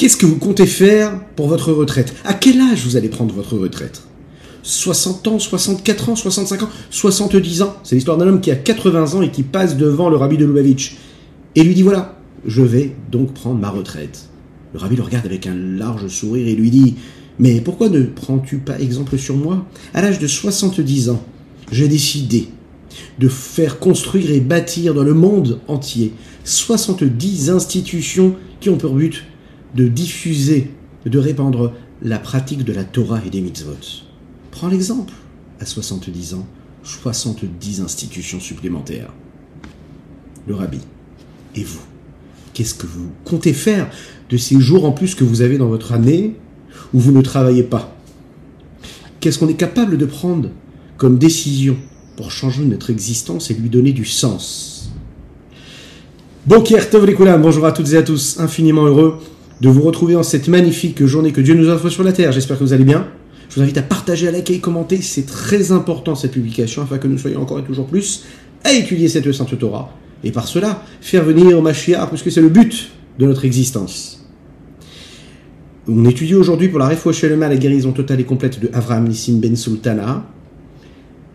Qu'est-ce que vous comptez faire pour votre retraite? À quel âge vous allez prendre votre retraite? 60 ans, 64 ans, 65 ans, 70 ans? C'est l'histoire d'un homme qui a 80 ans et qui passe devant le rabbi de Lubavitch et lui dit voilà, je vais donc prendre ma retraite. Le rabbi le regarde avec un large sourire et lui dit Mais pourquoi ne prends-tu pas exemple sur moi? À l'âge de 70 ans, j'ai décidé de faire construire et bâtir dans le monde entier 70 institutions qui ont pour but de diffuser, de répandre la pratique de la Torah et des mitzvot. Prends l'exemple. À 70 ans, 70 institutions supplémentaires. Le rabbi. Et vous? Qu'est-ce que vous comptez faire de ces jours en plus que vous avez dans votre année où vous ne travaillez pas? Qu'est-ce qu'on est capable de prendre comme décision pour changer notre existence et lui donner du sens? Bonjour à toutes et à tous, infiniment heureux de vous retrouver en cette magnifique journée que Dieu nous offre sur la terre. J'espère que vous allez bien. Je vous invite à partager, à liker, commenter. C'est très important cette publication afin que nous soyons encore et toujours plus à étudier cette Sainte Torah. Et par cela, faire venir Mashiach, puisque c'est le but de notre existence. On étudie aujourd'hui pour la Refouachelema la guérison totale et complète de Avraham Nissim Ben Sultana,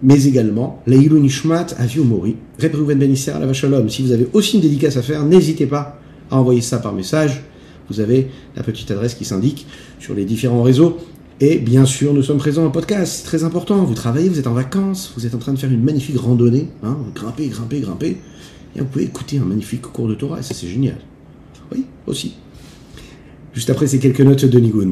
mais également Leilou Nishmat Aviu Mori, Rebrouven Ben Isser la Shalom. Si vous avez aussi une dédicace à faire, n'hésitez pas à envoyer ça par message. Vous avez la petite adresse qui s'indique sur les différents réseaux. Et bien sûr, nous sommes présents en podcast, c'est très important. Vous travaillez, vous êtes en vacances, vous êtes en train de faire une magnifique randonnée, hein, grimper, grimper, grimper. Et vous pouvez écouter un magnifique cours de Torah, et ça c'est génial. Oui, aussi. Juste après ces quelques notes de Nigun.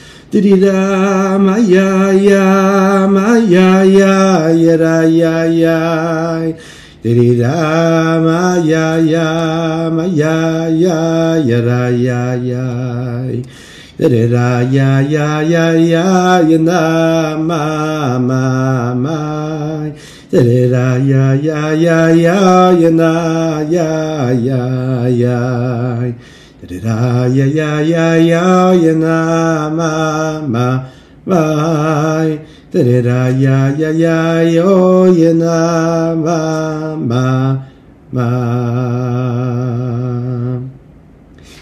di da ma ya ya ma ya ya ya da ya ya da ma ya ya ma ya ya ya ra ya ya da ya ya ya ya ya na ma ma ma da ya ya ya ya ya na ya ya ya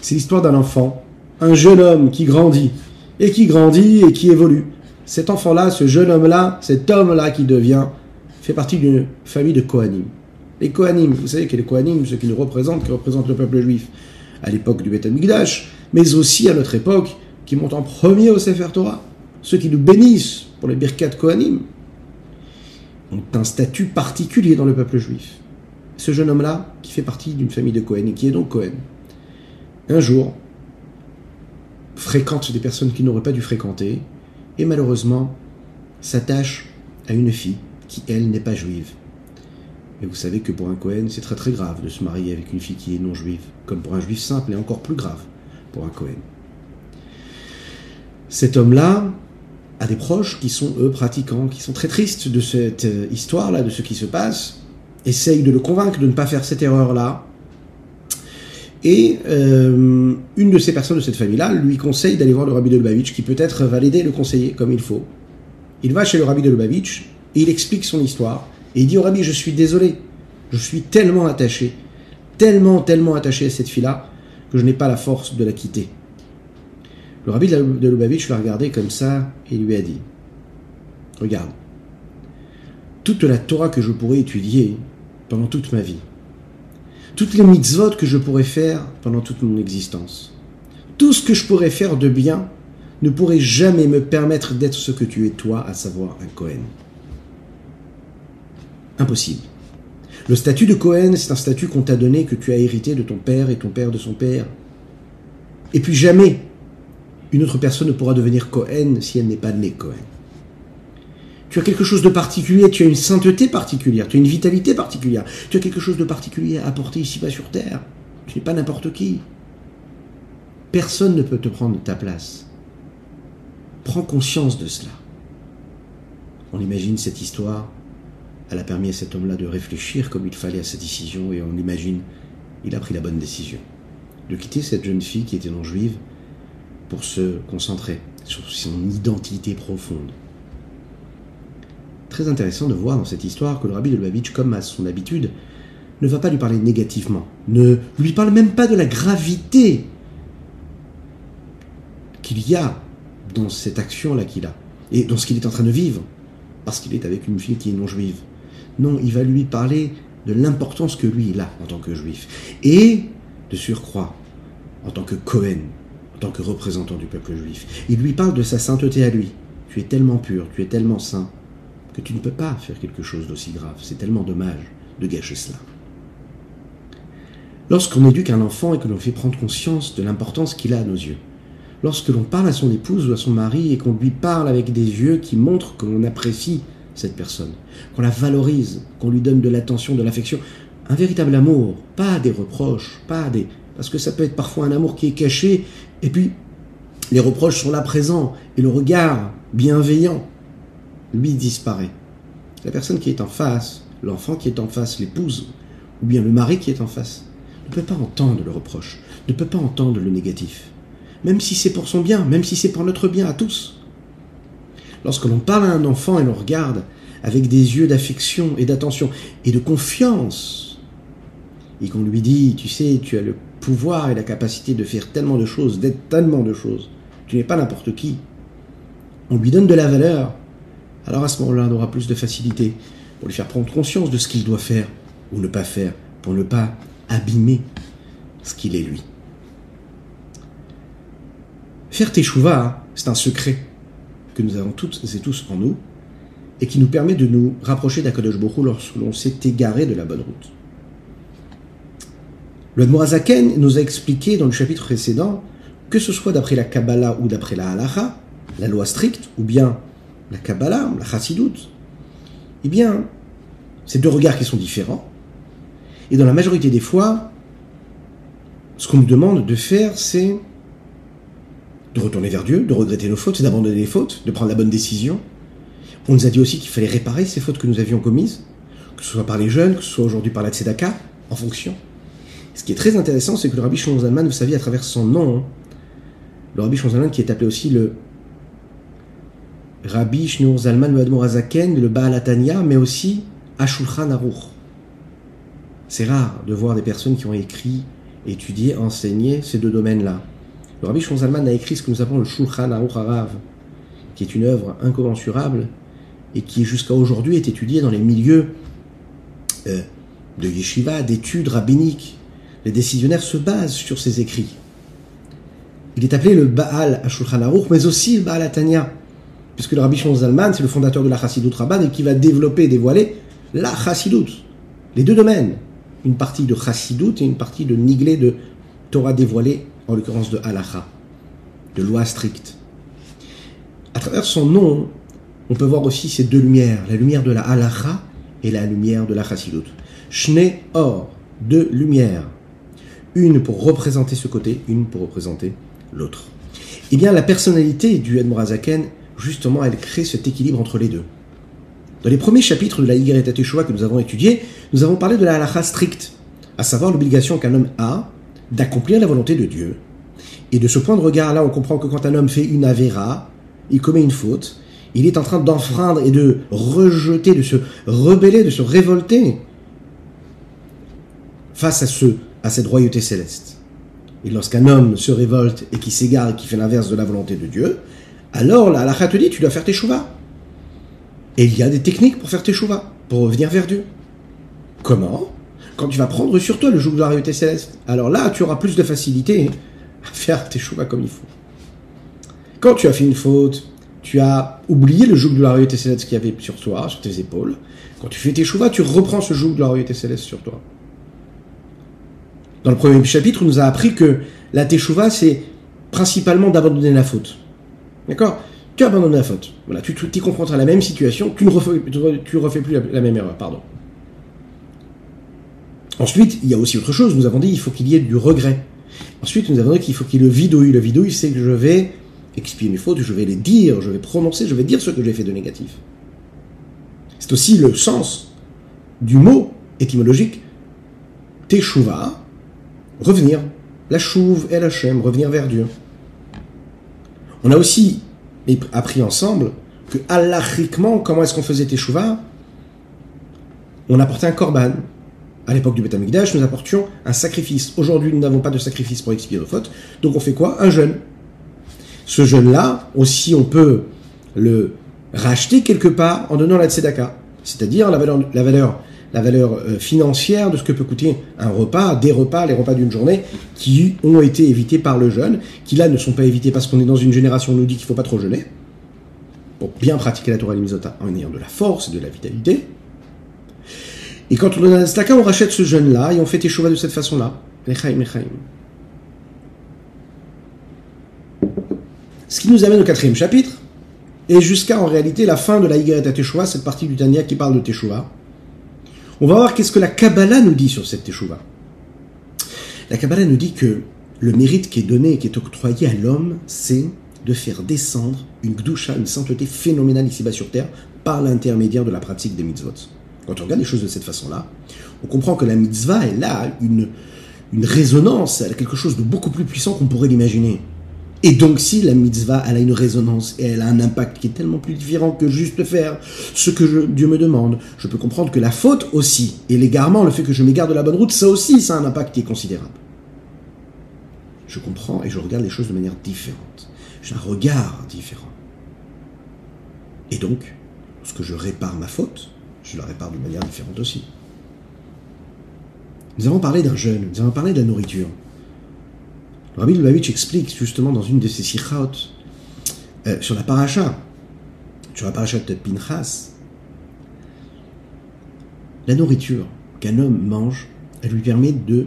c'est l'histoire d'un enfant, un jeune homme qui grandit, et qui grandit et qui évolue. Cet enfant-là, ce jeune homme-là, cet homme-là qui devient, fait partie d'une famille de Kohanim. Les Kohanim, vous savez que les Kohanim, ceux qui nous représentent, qui représentent le peuple juif à l'époque du Beth mais aussi à notre époque, qui montent en premier au Sefer Torah, ceux qui nous bénissent pour les Birkat Kohanim, ont un statut particulier dans le peuple juif. Ce jeune homme-là, qui fait partie d'une famille de Cohen, et qui est donc Cohen, un jour, fréquente des personnes qu'il n'aurait pas dû fréquenter, et malheureusement, s'attache à une fille qui, elle, n'est pas juive. Et vous savez que pour un Cohen, c'est très très grave de se marier avec une fille qui est non juive, comme pour un juif simple, et encore plus grave pour un Cohen. Cet homme-là, à des proches qui sont, eux, pratiquants, qui sont très tristes de cette euh, histoire-là, de ce qui se passe, essayent de le convaincre de ne pas faire cette erreur-là. Et euh, une de ces personnes de cette famille-là lui conseille d'aller voir le rabbi de Lubavitch, qui peut-être va l'aider le conseiller comme il faut. Il va chez le rabbi de Lubavitch, et il explique son histoire, et il dit au rabbi, je suis désolé, je suis tellement attaché, tellement, tellement attaché à cette fille-là, que je n'ai pas la force de la quitter. Le rabbi de Lubavitch l'a regardé comme ça et lui a dit Regarde, toute la Torah que je pourrais étudier pendant toute ma vie, toutes les mitzvot que je pourrais faire pendant toute mon existence, tout ce que je pourrais faire de bien ne pourrait jamais me permettre d'être ce que tu es toi, à savoir un Cohen. Impossible. Le statut de Cohen, c'est un statut qu'on t'a donné, que tu as hérité de ton père et ton père de son père. Et puis jamais une autre personne ne pourra devenir Cohen si elle n'est pas née Cohen. Tu as quelque chose de particulier, tu as une sainteté particulière, tu as une vitalité particulière, tu as quelque chose de particulier à apporter ici-bas sur Terre. Tu n'es pas n'importe qui. Personne ne peut te prendre ta place. Prends conscience de cela. On imagine cette histoire, elle a permis à cet homme-là de réfléchir comme il fallait à sa décision et on imagine, il a pris la bonne décision. De quitter cette jeune fille qui était non juive pour se concentrer sur son identité profonde. Très intéressant de voir dans cette histoire que le rabbi de Lubavitch, comme à son habitude, ne va pas lui parler négativement, ne lui parle même pas de la gravité qu'il y a dans cette action-là qu'il a, et dans ce qu'il est en train de vivre, parce qu'il est avec une fille qui est non juive. Non, il va lui parler de l'importance que lui il a en tant que juif, et de surcroît, en tant que Cohen, en tant que représentant du peuple juif. Il lui parle de sa sainteté à lui. Tu es tellement pur, tu es tellement saint, que tu ne peux pas faire quelque chose d'aussi grave. C'est tellement dommage de gâcher cela. Lorsqu'on éduque un enfant et que l'on fait prendre conscience de l'importance qu'il a à nos yeux, lorsque l'on parle à son épouse ou à son mari et qu'on lui parle avec des yeux qui montrent que l'on apprécie cette personne, qu'on la valorise, qu'on lui donne de l'attention, de l'affection, un véritable amour, pas des reproches, pas des... Parce que ça peut être parfois un amour qui est caché, et puis les reproches sont là présents, et le regard bienveillant, lui disparaît. La personne qui est en face, l'enfant qui est en face, l'épouse, ou bien le mari qui est en face, ne peut pas entendre le reproche, ne peut pas entendre le négatif. Même si c'est pour son bien, même si c'est pour notre bien à tous. Lorsque l'on parle à un enfant et l'on regarde avec des yeux d'affection et d'attention et de confiance, et qu'on lui dit, tu sais, tu as le pouvoir et la capacité de faire tellement de choses, d'être tellement de choses, tu n'es pas n'importe qui, on lui donne de la valeur, alors à ce moment-là, on aura plus de facilité pour lui faire prendre conscience de ce qu'il doit faire ou ne pas faire, pour ne pas abîmer ce qu'il est lui. Faire teshuva, c'est un secret que nous avons toutes et tous en nous et qui nous permet de nous rapprocher d'Akadosh Baruch lorsque l'on s'est égaré de la bonne route. Le Admorazaken nous a expliqué dans le chapitre précédent que ce soit d'après la Kabbalah ou d'après la Halacha, la loi stricte, ou bien la Kabbalah, la Chassidut, eh bien, c'est deux regards qui sont différents. Et dans la majorité des fois, ce qu'on nous demande de faire, c'est de retourner vers Dieu, de regretter nos fautes, d'abandonner les fautes, de prendre la bonne décision. On nous a dit aussi qu'il fallait réparer ces fautes que nous avions commises, que ce soit par les jeunes, que ce soit aujourd'hui par la Tzedaka, en fonction. Ce qui est très intéressant, c'est que le Rabbi Shimon Zalman, vous savez, à travers son nom, hein, le Rabbi Shimon qui est appelé aussi le Rabbi Shneur Zalman le Azaken, le Baal mais aussi Ashulchan Aruch. C'est rare de voir des personnes qui ont écrit, étudié, enseigné ces deux domaines-là. Le Rabbi Shneur Zalman a écrit ce que nous appelons le Shulchan Aruch Arav, qui est une œuvre incommensurable et qui jusqu'à aujourd'hui est étudiée dans les milieux euh, de yeshiva, d'études rabbiniques. Les décisionnaires se basent sur ses écrits. Il est appelé le Baal Ashulchan Aruch, mais aussi le Baal Atania puisque le Rabbi Shimon Zalman, c'est le fondateur de la Chassidut Rabban et qui va développer et dévoiler la Chassidut. Les deux domaines. Une partie de Chassidut et une partie de Niglé de Torah dévoilée, en l'occurrence de Halacha, de loi stricte. À travers son nom, on peut voir aussi ces deux lumières, la lumière de la Halacha et la lumière de la Chassidut. Shne Or, deux lumières. Une pour représenter ce côté, une pour représenter l'autre. Eh bien, la personnalité du Admorazaken justement, elle crée cet équilibre entre les deux. Dans les premiers chapitres de la Teshuvah que nous avons étudiés, nous avons parlé de la halakha stricte, à savoir l'obligation qu'un homme a d'accomplir la volonté de Dieu. Et de ce point de regard-là, on comprend que quand un homme fait une avéra, il commet une faute, il est en train d'enfreindre et de rejeter, de se rebeller, de se révolter face à, ce, à cette royauté céleste. Et lorsqu'un homme se révolte et qui s'égare et qui fait l'inverse de la volonté de Dieu, alors la te dit tu dois faire tes chouvas. Et il y a des techniques pour faire tes chouvas, pour revenir vers Dieu. Comment? Quand tu vas prendre sur toi le joug de la réalité céleste. Alors là, tu auras plus de facilité à faire tes chouvas comme il faut. Quand tu as fait une faute, tu as oublié le joug de la réalité céleste qu'il y avait sur toi, sur tes épaules. Quand tu fais tes chouvas, tu reprends ce joug de la réalité céleste sur toi. Dans le premier chapitre, on nous a appris que la teshuva, c'est principalement d'abandonner la faute. D'accord? Tu abandonnes la faute. Voilà, tu t'y confrontes à la même situation, tu ne refais, plus la, même erreur, pardon. Ensuite, il y a aussi autre chose. Nous avons dit il faut qu'il y ait du regret. Ensuite, nous avons dit qu'il faut qu'il y ait le vidouille. Le vidouille, c'est que je vais expier mes fautes, je vais les dire, je vais prononcer, je vais dire ce que j'ai fait de négatif. C'est aussi le sens du mot étymologique teshuva, revenir. La chouve et la chem, revenir vers Dieu. On a aussi appris ensemble que halachiquement, comment est-ce qu'on faisait teshuva? On apportait un korban. À l'époque du Beth nous apportions un sacrifice. Aujourd'hui, nous n'avons pas de sacrifice pour expier nos fautes. Donc on fait quoi? Un jeûne. Ce jeûne-là, aussi, on peut le racheter quelque part en donnant la tzedaka. C'est-à-dire la valeur, euh, financière de ce que peut coûter un repas, des repas, les repas d'une journée, qui ont été évités par le jeûne, qui là ne sont pas évités parce qu'on est dans une génération où on nous dit qu'il ne faut pas trop jeûner, pour bien pratiquer la Torah Limizota en ayant de la force et de la vitalité. Et quand on donne un tzedaka, on rachète ce jeûne-là et on fait teshuva de cette façon-là. Ce qui nous amène au quatrième chapitre, et jusqu'à en réalité la fin de la Higueret Teshuvah, cette partie du Tanya qui parle de Teshuvah. On va voir qu'est-ce que la Kabbalah nous dit sur cette Teshuvah. La Kabbalah nous dit que le mérite qui est donné et qui est octroyé à l'homme, c'est de faire descendre une gdusha, une sainteté phénoménale ici-bas sur terre, par l'intermédiaire de la pratique des mitzvot. Quand on regarde les choses de cette façon-là, on comprend que la mitzvah, elle a une, une résonance, elle a quelque chose de beaucoup plus puissant qu'on pourrait l'imaginer. Et donc si la mitzvah, elle a une résonance et elle a un impact qui est tellement plus différent que juste faire ce que Dieu me demande, je peux comprendre que la faute aussi, et l'égarement, le fait que je m'égare de la bonne route, ça aussi, ça a un impact qui est considérable. Je comprends et je regarde les choses de manière différente. J'ai un regard différent. Et donc, lorsque je répare ma faute, je la répare de manière différente aussi. Nous avons parlé d'un jeûne, nous avons parlé de la nourriture. Rabbi Lubavitch explique justement dans une de ses sikhot euh, sur la paracha, sur la paracha de Pinchas, la nourriture qu'un homme mange, elle lui permet de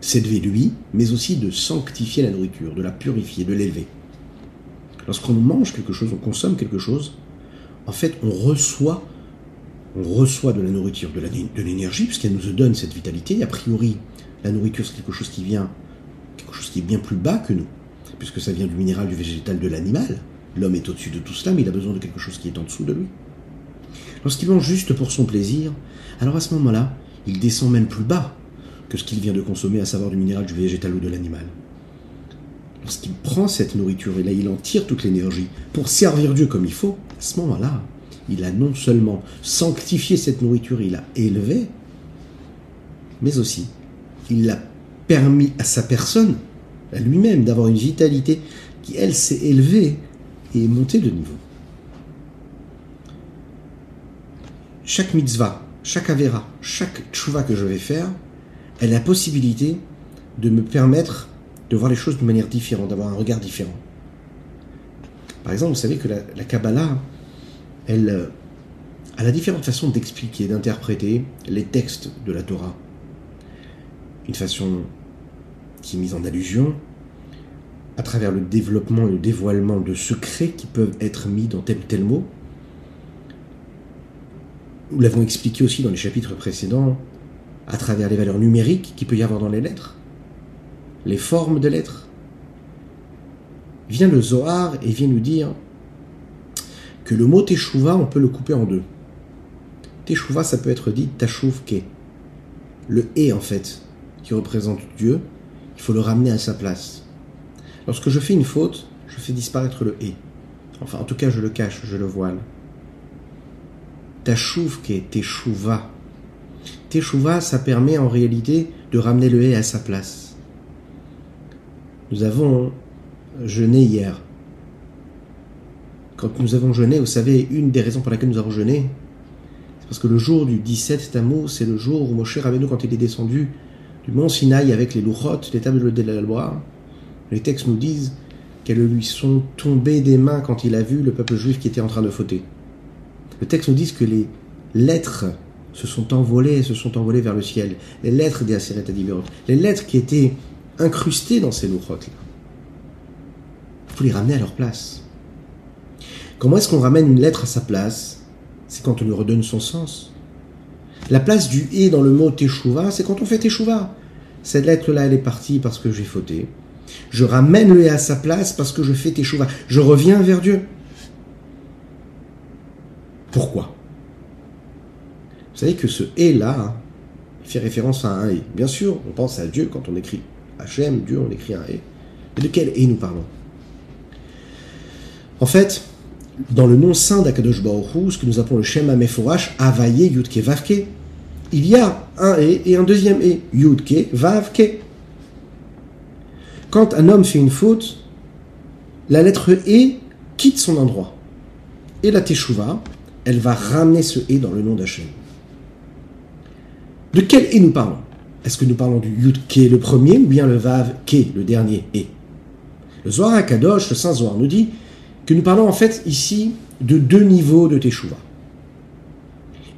s'élever lui, mais aussi de sanctifier la nourriture, de la purifier, de l'élever. Lorsqu'on mange quelque chose, on consomme quelque chose, en fait, on reçoit, on reçoit de la nourriture, de l'énergie, puisqu'elle nous donne cette vitalité. A priori, la nourriture, c'est quelque chose qui vient quelque chose qui est bien plus bas que nous, puisque ça vient du minéral, du végétal, de l'animal. L'homme est au-dessus de tout cela, mais il a besoin de quelque chose qui est en dessous de lui. Lorsqu'il mange juste pour son plaisir, alors à ce moment-là, il descend même plus bas que ce qu'il vient de consommer, à savoir du minéral, du végétal ou de l'animal. Lorsqu'il prend cette nourriture et là il en tire toute l'énergie pour servir Dieu comme il faut, à ce moment-là, il a non seulement sanctifié cette nourriture, il l'a élevée, mais aussi il l'a permis à sa personne, à lui-même, d'avoir une vitalité qui, elle, s'est élevée et montée de niveau. Chaque mitzvah, chaque avera, chaque tchouva que je vais faire, elle a la possibilité de me permettre de voir les choses de manière différente, d'avoir un regard différent. Par exemple, vous savez que la Kabbalah, elle, euh, a la différente façon d'expliquer, d'interpréter les textes de la Torah. Une façon qui est mise en allusion à travers le développement et le dévoilement de secrets qui peuvent être mis dans tel ou tel mot. Nous l'avons expliqué aussi dans les chapitres précédents, à travers les valeurs numériques qu'il peut y avoir dans les lettres, les formes de lettres. Vient le Zohar et vient nous dire que le mot Teshuvah, on peut le couper en deux. Teshuvah, ça peut être dit Tashuvke. Le et en fait, qui représente Dieu, il faut le ramener à sa place. Lorsque je fais une faute, je fais disparaître le et. Enfin, en tout cas, je le cache, je le voile. Tashuvke, teshuva. Teshuva, ça permet en réalité de ramener le et à sa place. Nous avons jeûné hier. Quand nous avons jeûné, vous savez, une des raisons pour laquelle nous avons jeûné, c'est parce que le jour du 17 Tammuz, c'est le jour où Moshe Rabbeinu, quand il est descendu du mont Sinaï avec les louchot, les tables de la loi, les textes nous disent qu'elles lui sont tombées des mains quand il a vu le peuple juif qui était en train de fauter. Le texte nous dit que les lettres se sont envolées, se sont envolées vers le ciel. Les lettres des Aseret Adivirot, les lettres qui étaient incrustées dans ces louchot là. Il faut les ramener à leur place. Comment est-ce qu'on ramène une lettre à sa place? C'est quand on lui redonne son sens. La place du et dans le mot teshuva, c'est quand on fait teshuva. Cette lettre-là, elle est partie parce que j'ai fauté. Je ramène le et à sa place parce que je fais teshuva. Je reviens vers Dieu. Pourquoi? Vous savez que ce et là fait référence à un et. Bien sûr, on pense à Dieu quand on écrit Hachem, Dieu, on écrit un et. Mais de quel et nous parlons? En fait, dans le nom saint d'Akadosh Baruch ce que nous appelons le Shem Ameforash, Avaye Yudke Vavke, il y a un et et un deuxième et, Yudke Vavke. Quand un homme fait une faute, la lettre E quitte son endroit. Et la Teshuvah, elle va ramener ce et dans le nom d'Hachem. De quel et nous parlons? Est-ce que nous parlons du Yudke le premier ou bien le Vav le dernier et Le Zohar HaKadosh, le Saint Zohar, nous dit nous parlons en fait ici de deux niveaux de Teshuvah.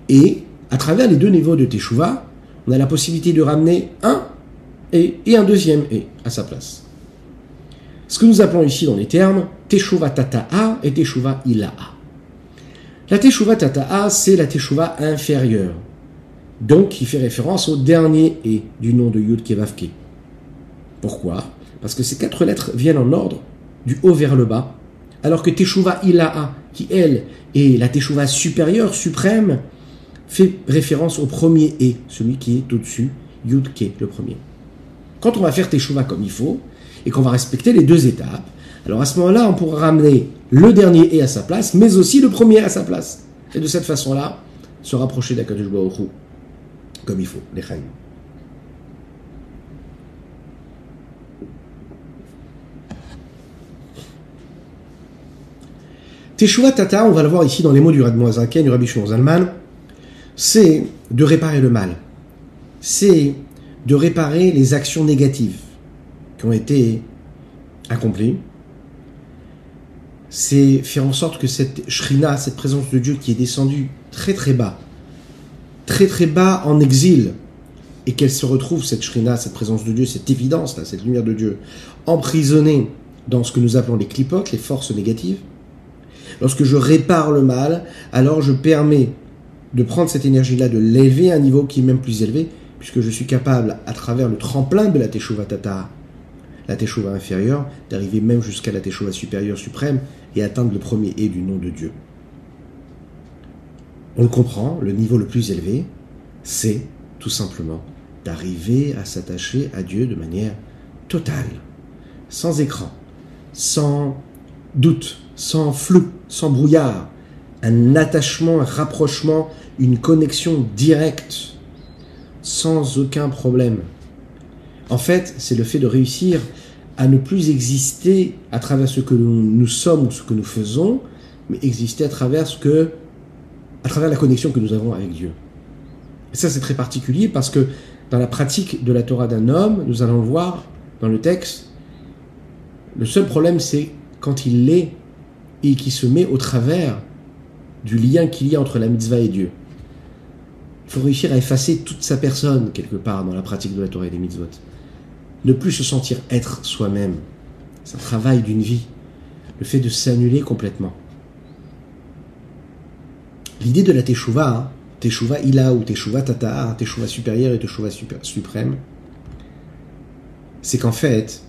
Et à travers les deux niveaux de Teshuvah, on a la possibilité de ramener un et, et un deuxième et à sa place. Ce que nous appelons ici dans les termes Teshuvah Tata'a et Teshuvah Ila'a. La Teshuvah Tata'a, c'est la Teshuvah inférieure, donc qui fait référence au dernier et du nom de Yud Kevavke. Pourquoi? Parce que ces quatre lettres viennent en ordre, du haut vers le bas, alors que Teshuvah Ila'a, qui elle est la Teshuvah supérieure, suprême, fait référence au premier et, celui qui est au-dessus, Yud Ke, le premier. Quand on va faire Teshuvah comme il faut, et qu'on va respecter les deux étapes, alors à ce moment-là, on pourra ramener le dernier et à sa place, mais aussi le premier à sa place. Et de cette façon-là, se rapprocher d'Akadosh Baruch comme il faut, les Chaim. Teshuvah Tata, on va le voir ici dans les mots du du Rabbi Shimon Zalman, c'est de réparer le mal. C'est de réparer les actions négatives qui ont été accomplies. C'est faire en sorte que cette shrina, cette présence de Dieu qui est descendue très très bas, très très bas en exil, et qu'elle se retrouve, cette shrina, cette présence de Dieu, cette évidence, là, cette lumière de Dieu, emprisonnée dans ce que nous appelons les clipotes, les forces négatives, lorsque je répare le mal, alors je permets de prendre cette énergie-là, de l'élever à un niveau qui est même plus élevé, puisque je suis capable, à travers le tremplin de la Teshuvah Tata, la Teshuvah inférieure, d'arriver même jusqu'à la Teshuvah supérieure suprême et atteindre le premier et du nom de Dieu. On le comprend, le niveau le plus élevé, c'est tout simplement d'arriver à s'attacher à Dieu de manière totale, sans écran, sans doute, sans flou, sans brouillard, un attachement, un rapprochement, une connexion directe, sans aucun problème. En fait, c'est le fait de réussir à ne plus exister à travers ce que nous sommes ou ce que nous faisons, mais exister à travers ce que, à travers la connexion que nous avons avec Dieu. Et ça, c'est très particulier parce que dans la pratique de la Torah d'un homme, nous allons voir dans le texte, le seul problème, c'est quand il l'est et qui se met au travers du lien qu'il y a entre la mitzvah et Dieu. Il faut réussir à effacer toute sa personne quelque part dans la pratique de la Torah et des mitzvot. Ne plus se sentir être soi-même. C'est un travail d'une vie. Le fait de s'annuler complètement. L'idée de la Teshuvah, hein, Teshuvah Ila ou Teshuvah Tata, Teshuvah supérieure et Teshuvah suprême, c'est qu'en fait,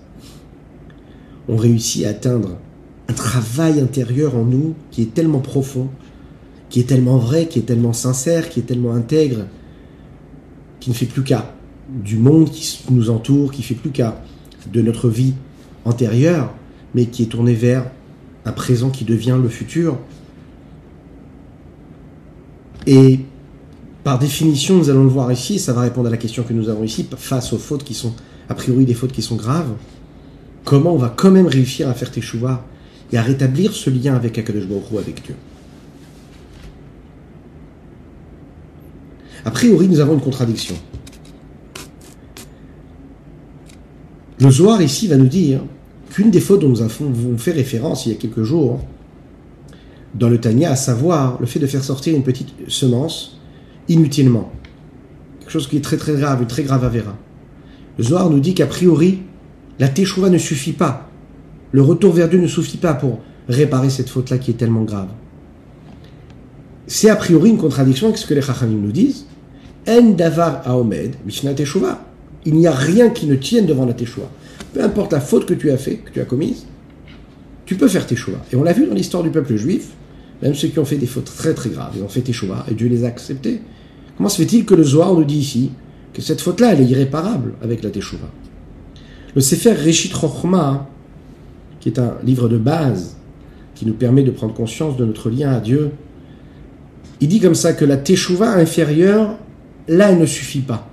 on réussit à atteindre un travail intérieur en nous qui est tellement profond, qui est tellement vrai, qui est tellement sincère, qui est tellement intègre, qui ne fait plus qu'à du monde qui nous entoure, qui fait plus qu'à de notre vie antérieure, mais qui est tourné vers un présent qui devient le futur. Et par définition, nous allons le voir ici, ça va répondre à la question que nous avons ici, face aux fautes qui sont, a priori, des fautes qui sont graves, comment on va quand même réussir à faire teshuva et à rétablir ce lien avec Akadosh Baruch avec Dieu. A priori, nous avons une contradiction. Le Zohar ici va nous dire qu'une des fautes dont nous avons fait référence il y a quelques jours dans le Tanya, à savoir le fait de faire sortir une petite semence inutilement. Quelque chose qui est très très grave, une très grave avéra. Le Zohar nous dit qu'a priori, la Teshuvah ne suffit pas. Le retour vers Dieu ne suffit pas pour réparer cette faute-là qui est tellement grave. C'est a priori une contradiction avec ce que les Chachamim nous disent, En davar aomed, mishna teshuva. Il n'y a rien qui ne tienne devant la teshuva. Peu importe la faute que tu as fait, que tu as commise, tu peux faire teshuva. Et on l'a vu dans l'histoire du peuple juif, même ceux qui ont fait des fautes très très graves, ils ont fait teshuva et Dieu les a acceptés. Comment se fait-il que le Zohar nous dit ici que cette faute-là, est irréparable avec la teshuva Le Sefer Reshit Rochma, qui est un livre de base qui nous permet de prendre conscience de notre lien à Dieu, il dit comme ça que la teshuva inférieure, là, elle ne suffit pas.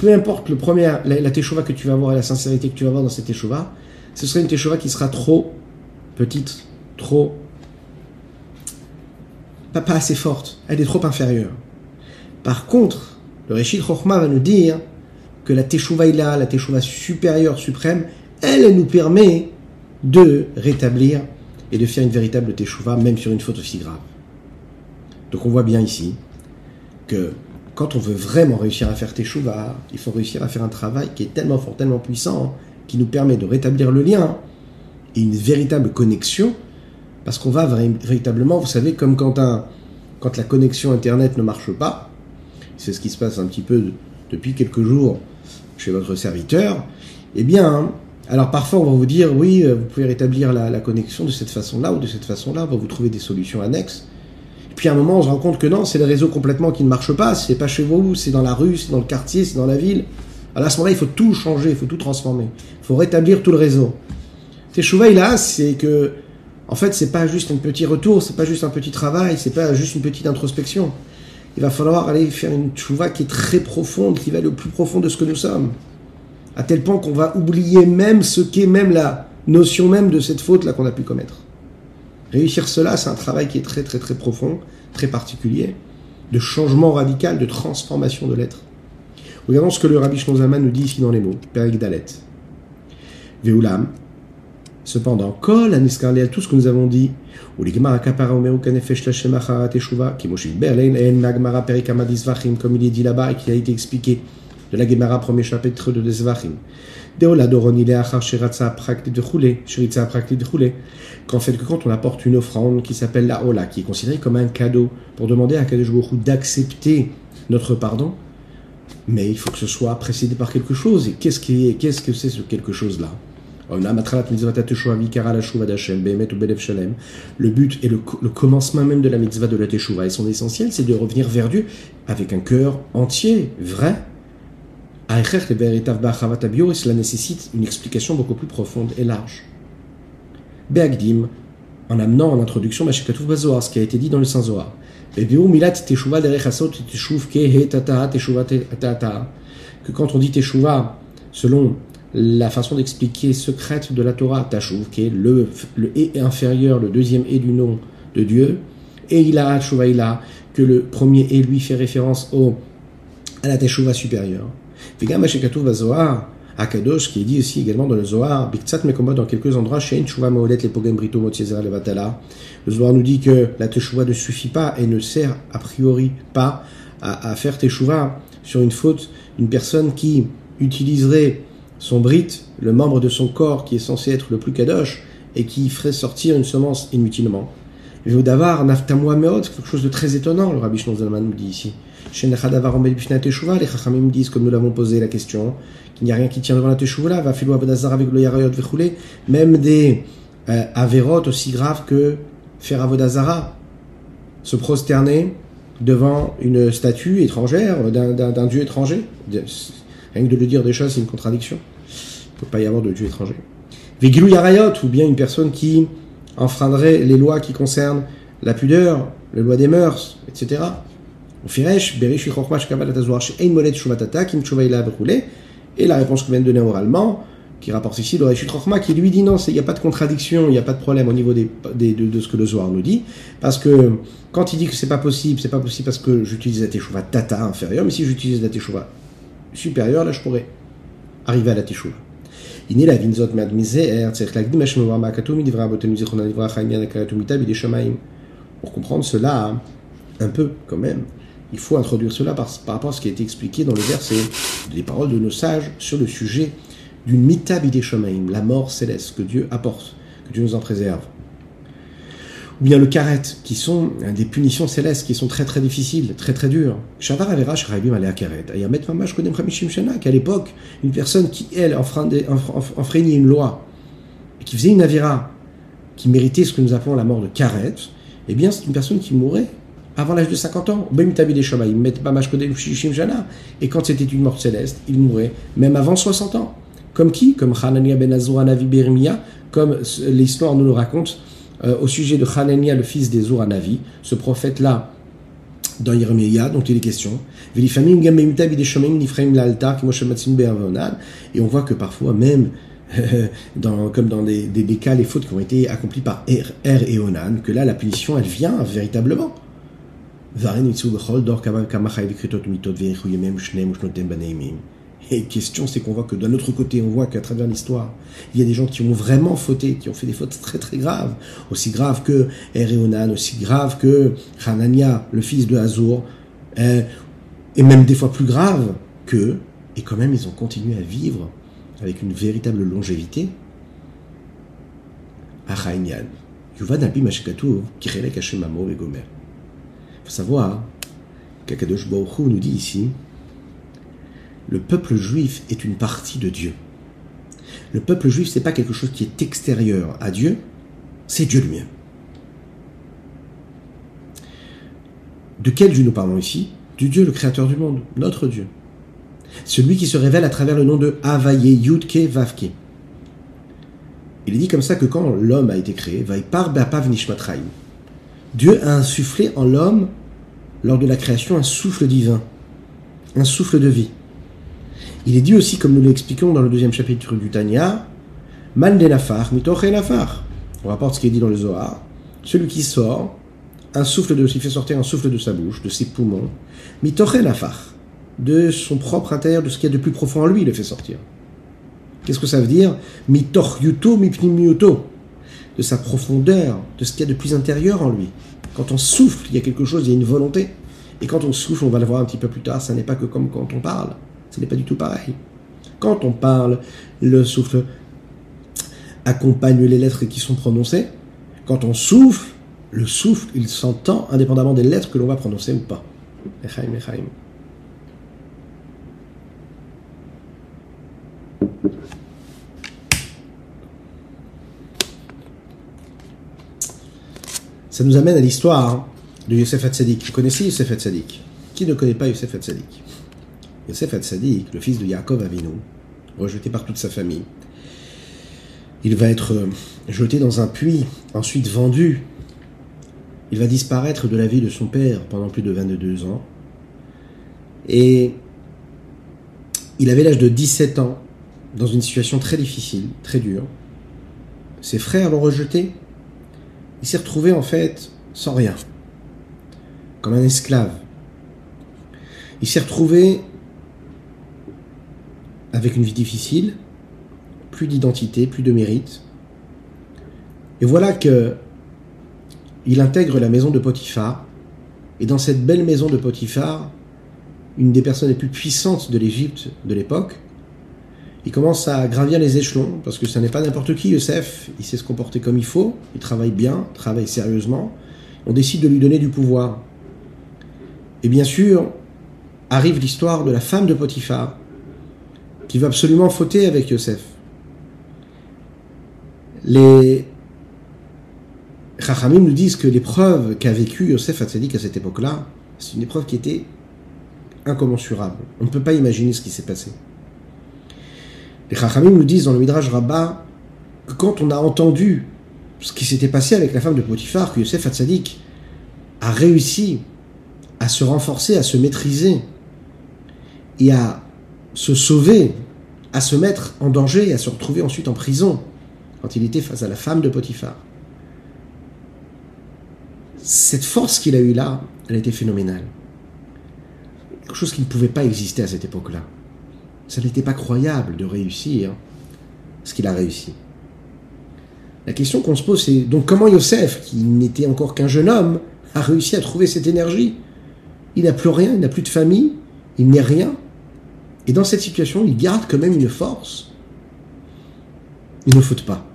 Peu importe le premier, la, la teshuva que tu vas avoir et la sincérité que tu vas avoir dans cette teshuva, ce serait une teshuva qui sera trop petite, trop. Pas, pas assez forte, elle est trop inférieure. Par contre, le Reshit Chochma va nous dire que la teshuva là, la teshuva supérieure, suprême, elle, elle nous permet de rétablir et de faire une véritable teshuva, même sur une faute aussi grave. Donc on voit bien ici que quand on veut vraiment réussir à faire teshuva, il faut réussir à faire un travail qui est tellement fort, tellement puissant, qui nous permet de rétablir le lien et une véritable connexion, parce qu'on va véritablement, vous savez, comme quand, un, quand la connexion Internet ne marche pas, c'est ce qui se passe un petit peu depuis quelques jours chez votre serviteur, eh bien, alors parfois on va vous dire, oui, vous pouvez rétablir la, connexion de cette façon-là ou de cette façon-là, on va vous trouver des solutions annexes. Puis à un moment, on se rend compte que non, c'est le réseau complètement qui ne marche pas, c'est pas chez vous, c'est dans la rue, c'est dans le quartier, c'est dans la ville. Alors à ce moment-là, il faut tout changer, il faut tout transformer. Il faut rétablir tout le réseau. Teshuva, là, c'est que, en fait, c'est pas juste un petit retour, c'est pas juste un petit travail, c'est pas juste une petite introspection. Il va falloir aller faire une teshuva qui est très profonde, qui va le plus profond de ce que nous sommes. À tel point qu'on va oublier même ce qu'est même la notion même de cette faute là qu'on a pu commettre. Réussir cela, c'est un travail qui est très très très profond, très particulier, de changement radical, de transformation de l'être. Regardons ce que le Rabbi Shnozalman nous dit ici dans les mots, Perik Dalet. Veulam. Cependant, Kol Aniskarlel, tout ce que nous avons dit, ou les Gemara Kapara Omeru Kanefesh Lashem Achara Teshuva, qui Moshe Berlen, En Magmara Perik Amadisvachim, comme il est dit là-bas et qui a été expliqué de la Gemara, premier chapitre de Desvachim. Qu'en fait, que quand on apporte une offrande qui s'appelle la Ola, qui est considérée comme un cadeau, pour demander à Kadosh d'accepter notre pardon, mais il faut que ce soit précédé par quelque chose. Et qu'est-ce qui est, qu'est-ce que c'est ce quelque chose-là? Le but et le, le, commencement même de la mitzvah de la teshuva et son essentiel, c'est de revenir vers Dieu avec un cœur entier, vrai. Cela nécessite une explication beaucoup plus profonde et large. Beagdim, en amenant en introduction Mashikatuf Bazoar, ce qui a été dit dans le Saint Zohar. Que quand on dit teshuva, selon la façon d'expliquer secrète de la Torah, Tashuv, qui est le, le et inférieur, le deuxième et du nom de Dieu, et il a que le premier et lui fait référence au, à la Teshuva supérieure. Vegam Mashikatuf Bazoar, Akadosh, qui est dit aussi également dans le Zohar, Biktsat Mekomot, dans quelques endroits, Shein Shuva Maolet, les Pogem Brito Motzezera Levatala. Le Zohar nous dit que la Teshuva ne suffit pas et ne sert a priori pas à, faire Teshuva sur une faute, une personne qui utiliserait son brit, le membre de son corps qui est censé être le plus kadosh, et qui ferait sortir une semence inutilement. Veodavar, naftamwa meot, quelque chose de très étonnant, le Rabbi Shnozalman nous dit ici. Les Chachamim disent, comme nous l'avons posé la question, qu'il n'y a rien qui tient devant la Teshuvah, va filou avodazar avec le même des euh, avérotes aussi graves que faire avodazara, se prosterner devant une statue étrangère, d'un dieu étranger. Rien que de le dire déjà, c'est une contradiction. Il ne peut pas y avoir de dieu étranger. Vigilou yarayot, ou bien une personne qui enfreindrait les lois qui concernent la pudeur, les lois des mœurs, etc. Et la réponse qu'on vient de donner oralement, qui rapporte ici le Réchut Rochma, qui lui dit non, il n'y a pas de contradiction, il n'y a pas de problème au niveau de, ce que le Zohar nous dit, parce que quand il dit que c'est pas possible, c'est pas possible parce que j'utilise la Teshuvah Tata inférieure, mais si j'utilise la Teshuvah supérieure, là je pourrais arriver à la Teshuvah. Eh, Pour comprendre cela, un peu quand même, il faut introduire cela par, rapport à ce qui a été expliqué dans le verset des paroles de nos sages sur le sujet d'une mita bidei shamaim, la mort céleste que Dieu apporte, que Dieu nous en préserve. ou bien le karet, qui sont des punitions célestes, qui sont très très difficiles, très très dures. Shavar Avera Shrabim Alea Karet. Et Yamet Mamash qu'à l'époque, une personne qui, elle, enfreignait une loi, et qui faisait une avira, qui méritait ce que nous appelons la mort de karet, eh bien, c'est une personne qui mourrait avant l'âge de 50 ans. Et quand c'était une mort céleste, il mourrait même avant 60 ans. Comme qui? Comme Hanania ben Azura Navi Berimia, comme l'histoire nous le raconte euh, au sujet de Hanania, le fils des Navi, ce prophète-là, dans Yeremia, dont il est question. Et on voit que parfois, même dans, comme dans des, des, cas, les fautes qui ont été accomplies par Er, er et Onan, que là, la punition, elle vient véritablement. Et question, c'est qu'on voit que d'un autre côté, on voit qu'à travers l'histoire, il y a des gens qui ont vraiment fauté, qui ont fait des fautes très très graves, aussi graves que Er et Onan, aussi graves que Hanania, le fils de Hazur, euh, et même des fois plus graves que, et quand même ils ont continué à vivre avec une véritable longévité. Il savoir qu'Akadosh Baruch nous dit ici le peuple juif est une partie de Dieu. Le peuple juif, c'est pas quelque chose qui est extérieur à Dieu, c'est Dieu lui-même. De quel Dieu nous parlons ici? Du Dieu, le créateur du monde, notre Dieu. Celui qui se révèle à travers le nom de Havaye Yudke Vavke. Il est dit comme ça que quand l'homme a été créé, Dieu a insufflé en l'homme, lors de la création, un souffle divin, un souffle de vie. Il est dit aussi, comme nous l'expliquons dans le deuxième chapitre du Tanya, Man denafar, nafar. On rapporte ce qui est dit dans le Zohar. Celui qui sort, un souffle de, il fait sortir un souffle de sa bouche, de ses poumons, nafar de son propre intérieur, de ce qu'il y a de plus profond en lui, il le fait sortir. Qu'est-ce que ça veut dire? Mitoch yuto. De sa profondeur, de ce qu'il y a de plus intérieur en lui. Quand on souffle, il y a quelque chose, il y a une volonté. Et quand on souffle, on va le voir un petit peu plus tard, ça n'est pas que comme quand on parle. Ce n'est pas du tout pareil. Quand on parle, le souffle accompagne les lettres qui sont prononcées. Quand on souffle, le souffle, il s'entend indépendamment des lettres que l'on va prononcer ou pas. Echaim, echaim. Ça nous amène à l'histoire de Yosef Hatzadik. Vous connaissez Yosef Hatzadik Qui ne connaît pas Yosef Hatzadik Yosef Hatzadik, le fils de Yaakov Avinu, rejeté par toute sa famille, il va être euh, jeté dans un puits, ensuite vendu. Il va disparaître de la vie de son père pendant plus de 22 ans. Et il avait l'âge de 17 ans, dans une situation très difficile, très dure. Ses frères l'ont rejeté, il s'est retrouvé en fait sans rien, comme un esclave. Il s'est retrouvé avec une vie difficile, plus d'identité, plus de mérite. Et voilà que il intègre la maison de Potiphar. Et dans cette belle maison de Potiphar, une des personnes les plus puissantes de l'Égypte de l'époque, il commence à gravir les échelons, parce que ce n'est pas n'importe qui, Youssef, il sait se comporter comme il faut, il travaille bien, travaille sérieusement, on décide de lui donner du pouvoir. Et bien sûr, arrive l'histoire de la femme de Potiphar, qui va absolument fauter avec Youssef. Les Chachamim nous disent que l'épreuve qu'a vécue Yosef Hatzadik à cette époque-là, c'est une épreuve qui était incommensurable. On ne peut pas imaginer ce qui s'est passé. Les Chachamim nous disent dans le Midrash Rabbah que quand on a entendu ce qui s'était passé avec la femme de Potiphar, que Yosef Hatzadik a réussi à se renforcer, à se maîtriser et à se sauver, à se mettre en danger et à se retrouver ensuite en prison quand il était face à la femme de Potiphar. Cette force qu'il a eue là, elle été phénoménale. Quelque chose qui ne pouvait pas exister à cette époque-là ça n'était pas croyable de réussir ce qu'il a réussi. La question qu'on se pose, c'est donc comment Yosef, qui n'était encore qu'un jeune homme, a réussi à trouver cette énergie? Il n'a plus rien, il n'a plus de famille, il n'est rien. Et dans cette situation, il garde quand même une force. Il ne faute pas.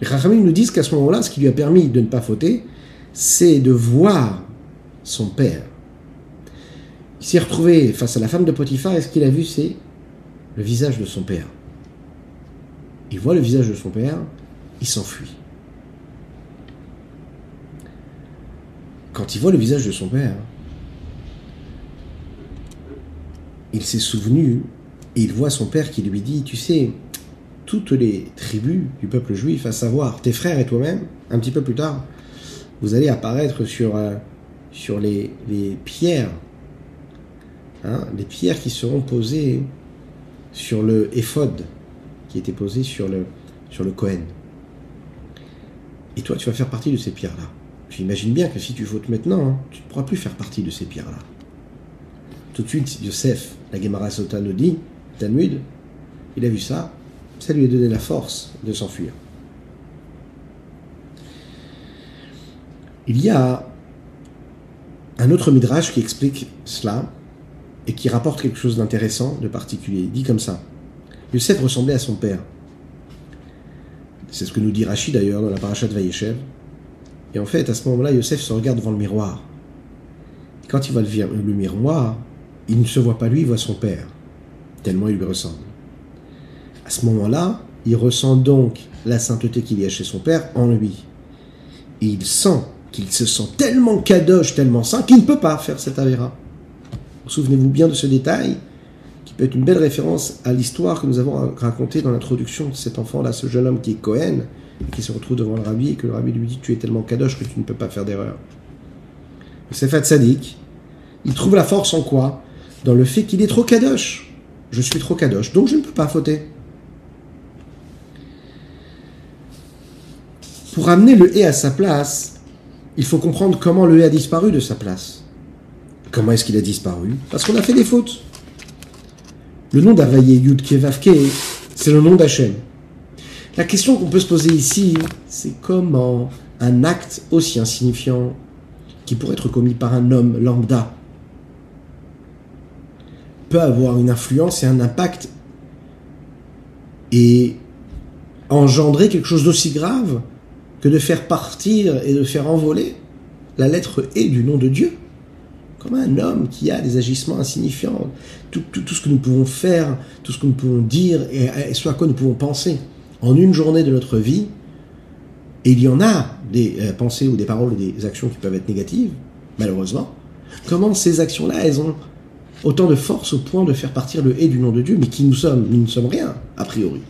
Les nous disent qu'à ce moment-là, ce qui lui a permis de ne pas fauter, c'est de voir son père. Il s'est retrouvé face à la femme de Potiphar et ce qu'il a vu, c'est le visage de son père. Il voit le visage de son père, il s'enfuit. Quand il voit le visage de son père, il s'est souvenu et il voit son père qui lui dit, tu sais, toutes les tribus du peuple juif, à savoir tes frères et toi-même, un petit peu plus tard, vous allez apparaître sur, euh, les pierres, hein, les pierres qui seront posées sur le éphod, qui était posé sur le, sur le Kohen. Et toi, tu vas faire partie de ces pierres-là. J'imagine bien que si tu fautes maintenant, hein, tu ne pourras plus faire partie de ces pierres-là. Tout de suite, Yosef, la Gemara Sota nous dit, Talmud, il a vu ça, ça lui a donné la force de s'enfuir. Il y a un autre midrash qui explique cela et qui rapporte quelque chose d'intéressant, de particulier. Il dit comme ça Yosef ressemblait à son père. C'est ce que nous dit Rachid d'ailleurs dans la paracha de Vayeshev. Et en fait, à ce moment-là, Yosef se regarde devant le miroir. Quand il voit le miroir, il ne se voit pas lui, il voit son père, tellement il lui ressemble. À ce moment-là, il ressent donc la sainteté qu'il y a chez son père en lui. Et il sent qu'il se sent tellement kadosh, tellement saint, qu'il ne peut pas faire cette avéra. Souvenez-vous bien de ce détail, qui peut être une belle référence à l'histoire que nous avons racontée dans l'introduction de cet enfant-là, ce jeune homme qui est Cohen, et qui se retrouve devant le rabbi, et que le rabbi lui dit Tu es tellement kadosh que tu ne peux pas faire d'erreur. C'est Fat Sadik, il trouve la force en quoi? Dans le fait qu'il est trop kadosh. Je suis trop kadosh, donc je ne peux pas fauter. Pour amener le et à sa place, il faut comprendre comment le et a disparu de sa place. Comment est-ce qu'il a disparu Parce qu'on a fait des fautes. Le nom d'Avaye Yud Kevavke, c'est le nom d'Hachem. La question qu'on peut se poser ici, c'est comment un acte aussi insignifiant, qui pourrait être commis par un homme lambda, peut avoir une influence et un impact et engendrer quelque chose d'aussi grave que de faire partir et de faire envoler la lettre E du nom de Dieu. Comme un homme qui a des agissements insignifiants, tout, ce que nous pouvons faire, tout ce que nous pouvons dire et, ce à quoi nous pouvons penser en une journée de notre vie, et il y en a des euh, pensées ou des paroles ou des actions qui peuvent être négatives, malheureusement, comment ces actions-là, elles ont autant de force au point de faire partir le « et » du nom de Dieu, mais qui nous sommes Nous ne sommes rien, a priori.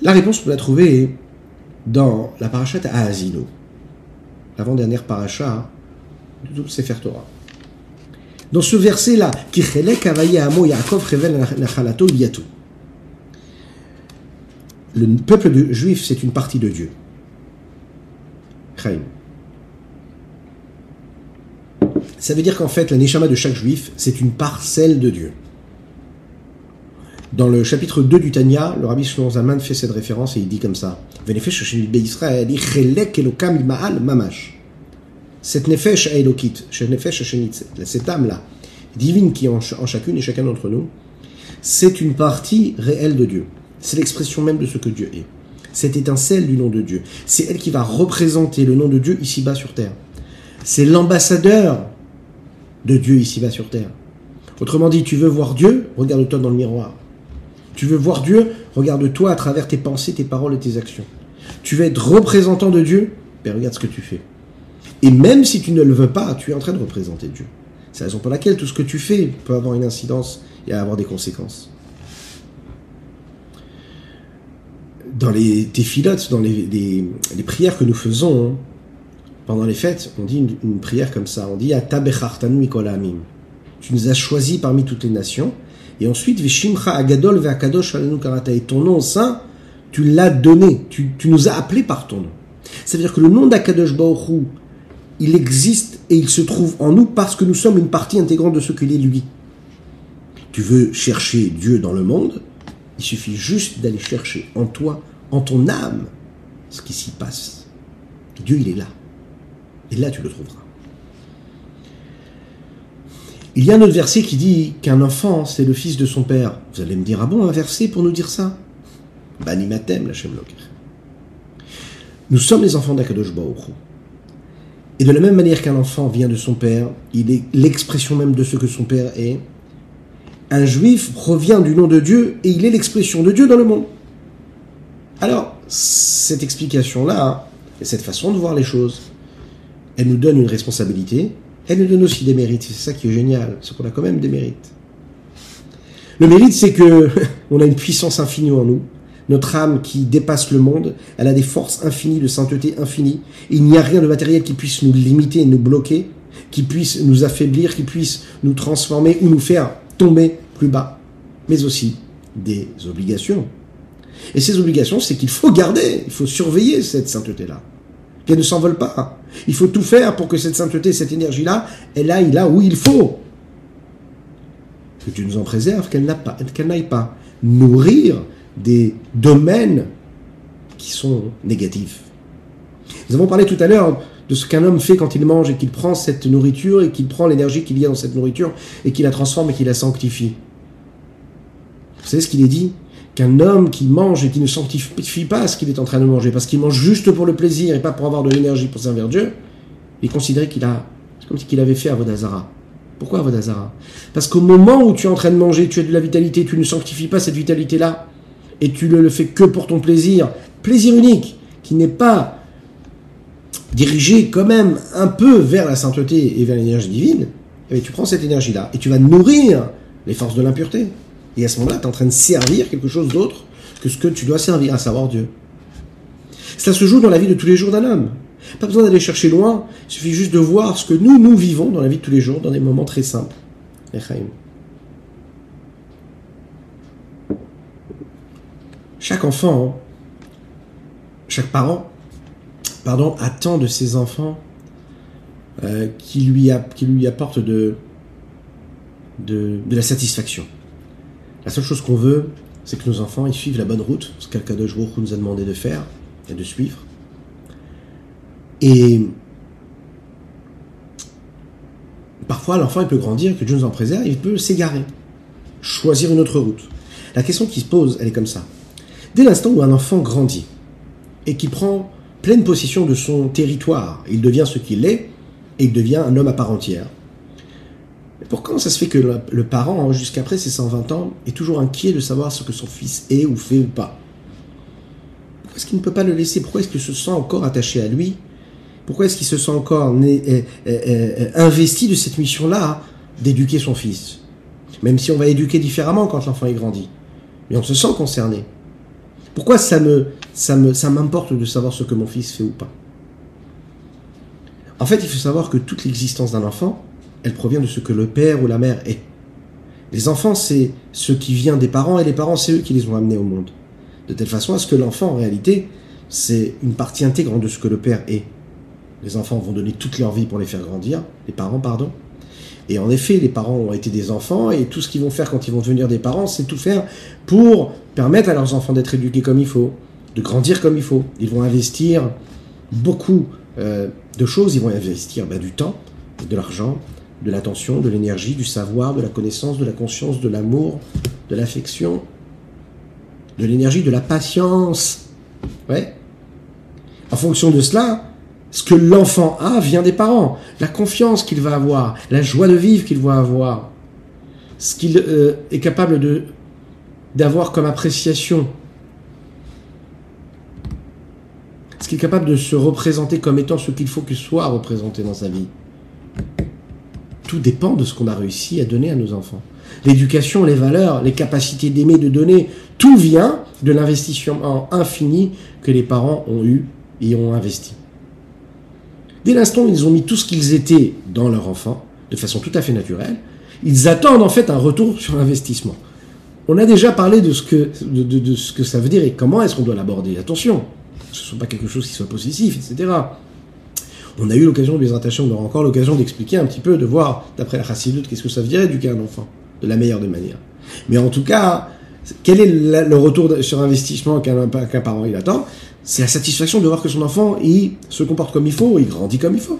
La réponse, on peut la trouver dans la parachat à Asino, l'avant-dernière paracha de tout Torah. Dans ce verset-là, le peuple juif, c'est une partie de Dieu. Ça veut dire qu'en fait, la neshama de chaque juif, c'est une parcelle de Dieu. Dans le chapitre 2 du Tanya, le rabbi Shlomo Zalman fait cette référence et il dit comme ça Cette nefesh elokit, cette âme-là, divine qui est en, chacune et chacun d'entre nous, c'est une partie réelle de Dieu. C'est l'expression même de ce que Dieu est. Cette étincelle du nom de Dieu. C'est elle qui va représenter le nom de Dieu ici-bas sur terre. C'est l'ambassadeur de Dieu ici-bas sur terre. Autrement dit, tu veux voir Dieu, regarde-toi dans le miroir. Tu veux voir Dieu Regarde-toi à travers tes pensées, tes paroles et tes actions. Tu veux être représentant de Dieu Ben regarde ce que tu fais. Et même si tu ne le veux pas, tu es en train de représenter Dieu. C'est la raison pour laquelle tout ce que tu fais peut avoir une incidence et avoir des conséquences. Dans les téphilotes, dans les, prières que nous faisons pendant les fêtes, on dit une, prière comme ça. On dit Tu nous as choisis parmi toutes les nations et ensuite, Vishimcha Agadol Et ton nom saint, tu l'as donné, tu, nous as appelés par ton nom. C'est-à-dire que le nom d'Akadosh Baoru, il existe et il se trouve en nous parce que nous sommes une partie intégrante de ce qu'il est lui. Tu veux chercher Dieu dans le monde, il suffit juste d'aller chercher en toi, en ton âme, ce qui s'y passe. Dieu, il est là. Et là, tu le trouveras. Il y a un autre verset qui dit qu'un enfant, c'est le fils de son père. Vous allez me dire, ah bon, un verset pour nous dire ça? Banimatem, la Nous sommes les enfants d'Akadosh Et de la même manière qu'un enfant vient de son père, il est l'expression même de ce que son père est. Un juif revient du nom de Dieu et il est l'expression de Dieu dans le monde. Alors, cette explication-là, et cette façon de voir les choses, elle nous donne une responsabilité, elle nous donne aussi des mérites. C'est ça qui est génial, c'est qu'on a quand même des mérites. Le mérite, c'est que on a une puissance infinie en nous. Notre âme qui dépasse le monde, elle a des forces infinies, de sainteté infinie. Il n'y a rien de matériel qui puisse nous limiter et nous bloquer, qui puisse nous affaiblir, qui puisse nous transformer ou nous faire tomber plus bas. Mais aussi des obligations. Et ces obligations, c'est qu'il faut garder, il faut surveiller cette sainteté-là. Qu'elle ne s'envole pas. Il faut tout faire pour que cette sainteté, cette énergie-là, elle aille là où il faut. Que tu nous en préserves, qu'elle n'aille pas nourrir des domaines qui sont négatifs. Nous avons parlé tout à l'heure de ce qu'un homme fait quand il mange et qu'il prend cette nourriture et qu'il prend l'énergie qu'il y a dans cette nourriture et qu'il la transforme et qu'il la sanctifie. Vous savez ce qu'il est dit? Qu'un homme qui mange et qui ne sanctifie pas ce qu'il est en train de manger, parce qu'il mange juste pour le plaisir et pas pour avoir de l'énergie pour servir Dieu, il est considéré qu'il a, c'est comme qu'il avait fait à Vodazara. Pourquoi Vodazara? Parce qu'au moment où tu es en train de manger, tu as de la vitalité, tu ne sanctifies pas cette vitalité-là, et tu ne le fais que pour ton plaisir, plaisir unique, qui n'est pas dirigé quand même un peu vers la sainteté et vers l'énergie divine, eh tu prends cette énergie-là et tu vas nourrir les forces de l'impureté. Et à ce moment-là, tu es en train de servir quelque chose d'autre que ce que tu dois servir, à savoir Dieu. Cela se joue dans la vie de tous les jours d'un homme. Pas besoin d'aller chercher loin, il suffit juste de voir ce que nous, nous vivons dans la vie de tous les jours, dans des moments très simples. Chaque enfant, chaque parent, pardon, attend de ses enfants euh, qui, lui qui lui apportent de, la satisfaction. La seule chose qu'on veut, c'est que nos enfants ils suivent la bonne route, ce qu'Alkadosh nous a demandé de faire et de suivre. Et parfois, l'enfant peut grandir, que Dieu nous en préserve, il peut s'égarer, choisir une autre route. La question qui se pose, elle est comme ça. Dès l'instant où un enfant grandit et qui prend pleine possession de son territoire, il devient ce qu'il est et il devient un homme à part entière. Pourquoi ça se fait que le, parent, hein, jusqu'après ses 120 ans, est toujours inquiet de savoir ce que son fils est ou fait ou pas? Pourquoi est-ce qu'il ne peut pas le laisser? Pourquoi est-ce qu'il se sent encore attaché à lui? Pourquoi est-ce qu'il se sent encore euh, euh, euh, investi de cette mission-là d'éduquer son fils? Même si on va éduquer différemment quand l'enfant est grandi. Mais on se sent concerné. Pourquoi ça me, ça me, ça m'importe de savoir ce que mon fils fait ou pas? En fait, il faut savoir que toute l'existence d'un enfant, elle provient de ce que le père ou la mère est. Les enfants, c'est ce qui vient des parents, et les parents, c'est eux qui les ont amenés au monde. De telle façon à ce que l'enfant, en réalité, c'est une partie intégrante de ce que le père est. Les enfants vont donner toute leur vie pour les faire grandir, les parents, pardon. Et en effet, les parents ont été des enfants, et tout ce qu'ils vont faire quand ils vont devenir des parents, c'est tout faire pour permettre à leurs enfants d'être éduqués comme il faut, de grandir comme il faut. Ils vont investir beaucoup euh, de choses, ils vont investir bah, du temps, de l'argent, de l'attention, de l'énergie, du savoir, de la connaissance, de la conscience, de l'amour, de l'affection, de l'énergie, de la patience. Ouais. En fonction de cela, ce que l'enfant a vient des parents. La confiance qu'il va avoir, la joie de vivre qu'il va avoir, ce qu'il euh, est capable d'avoir comme appréciation, ce qu'il est capable de se représenter comme étant ce qu'il faut qu'il soit représenté dans sa vie tout dépend de ce qu'on a réussi à donner à nos enfants. L'éducation, les valeurs, les capacités d'aimer, de donner, tout vient de l'investissement infini que les parents ont eu et ont investi. Dès l'instant où ils ont mis tout ce qu'ils étaient dans leur enfant, de façon tout à fait naturelle, ils attendent en fait un retour sur l'investissement. On a déjà parlé de ce que, de, ce que ça veut dire et comment est-ce qu'on doit l'aborder. Attention, ce ne sont pas quelque chose qui soit possessif, etc. On a eu l'occasion de les attacher, on aura encore l'occasion d'expliquer un petit peu, de voir, d'après la Chassidut, qu'est-ce que ça veut dire éduquer un enfant, de la meilleure des manières. Mais en tout cas, quel est le retour sur investissement qu'un parent il attend? C'est la satisfaction de voir que son enfant, il se comporte comme il faut, il grandit comme il faut.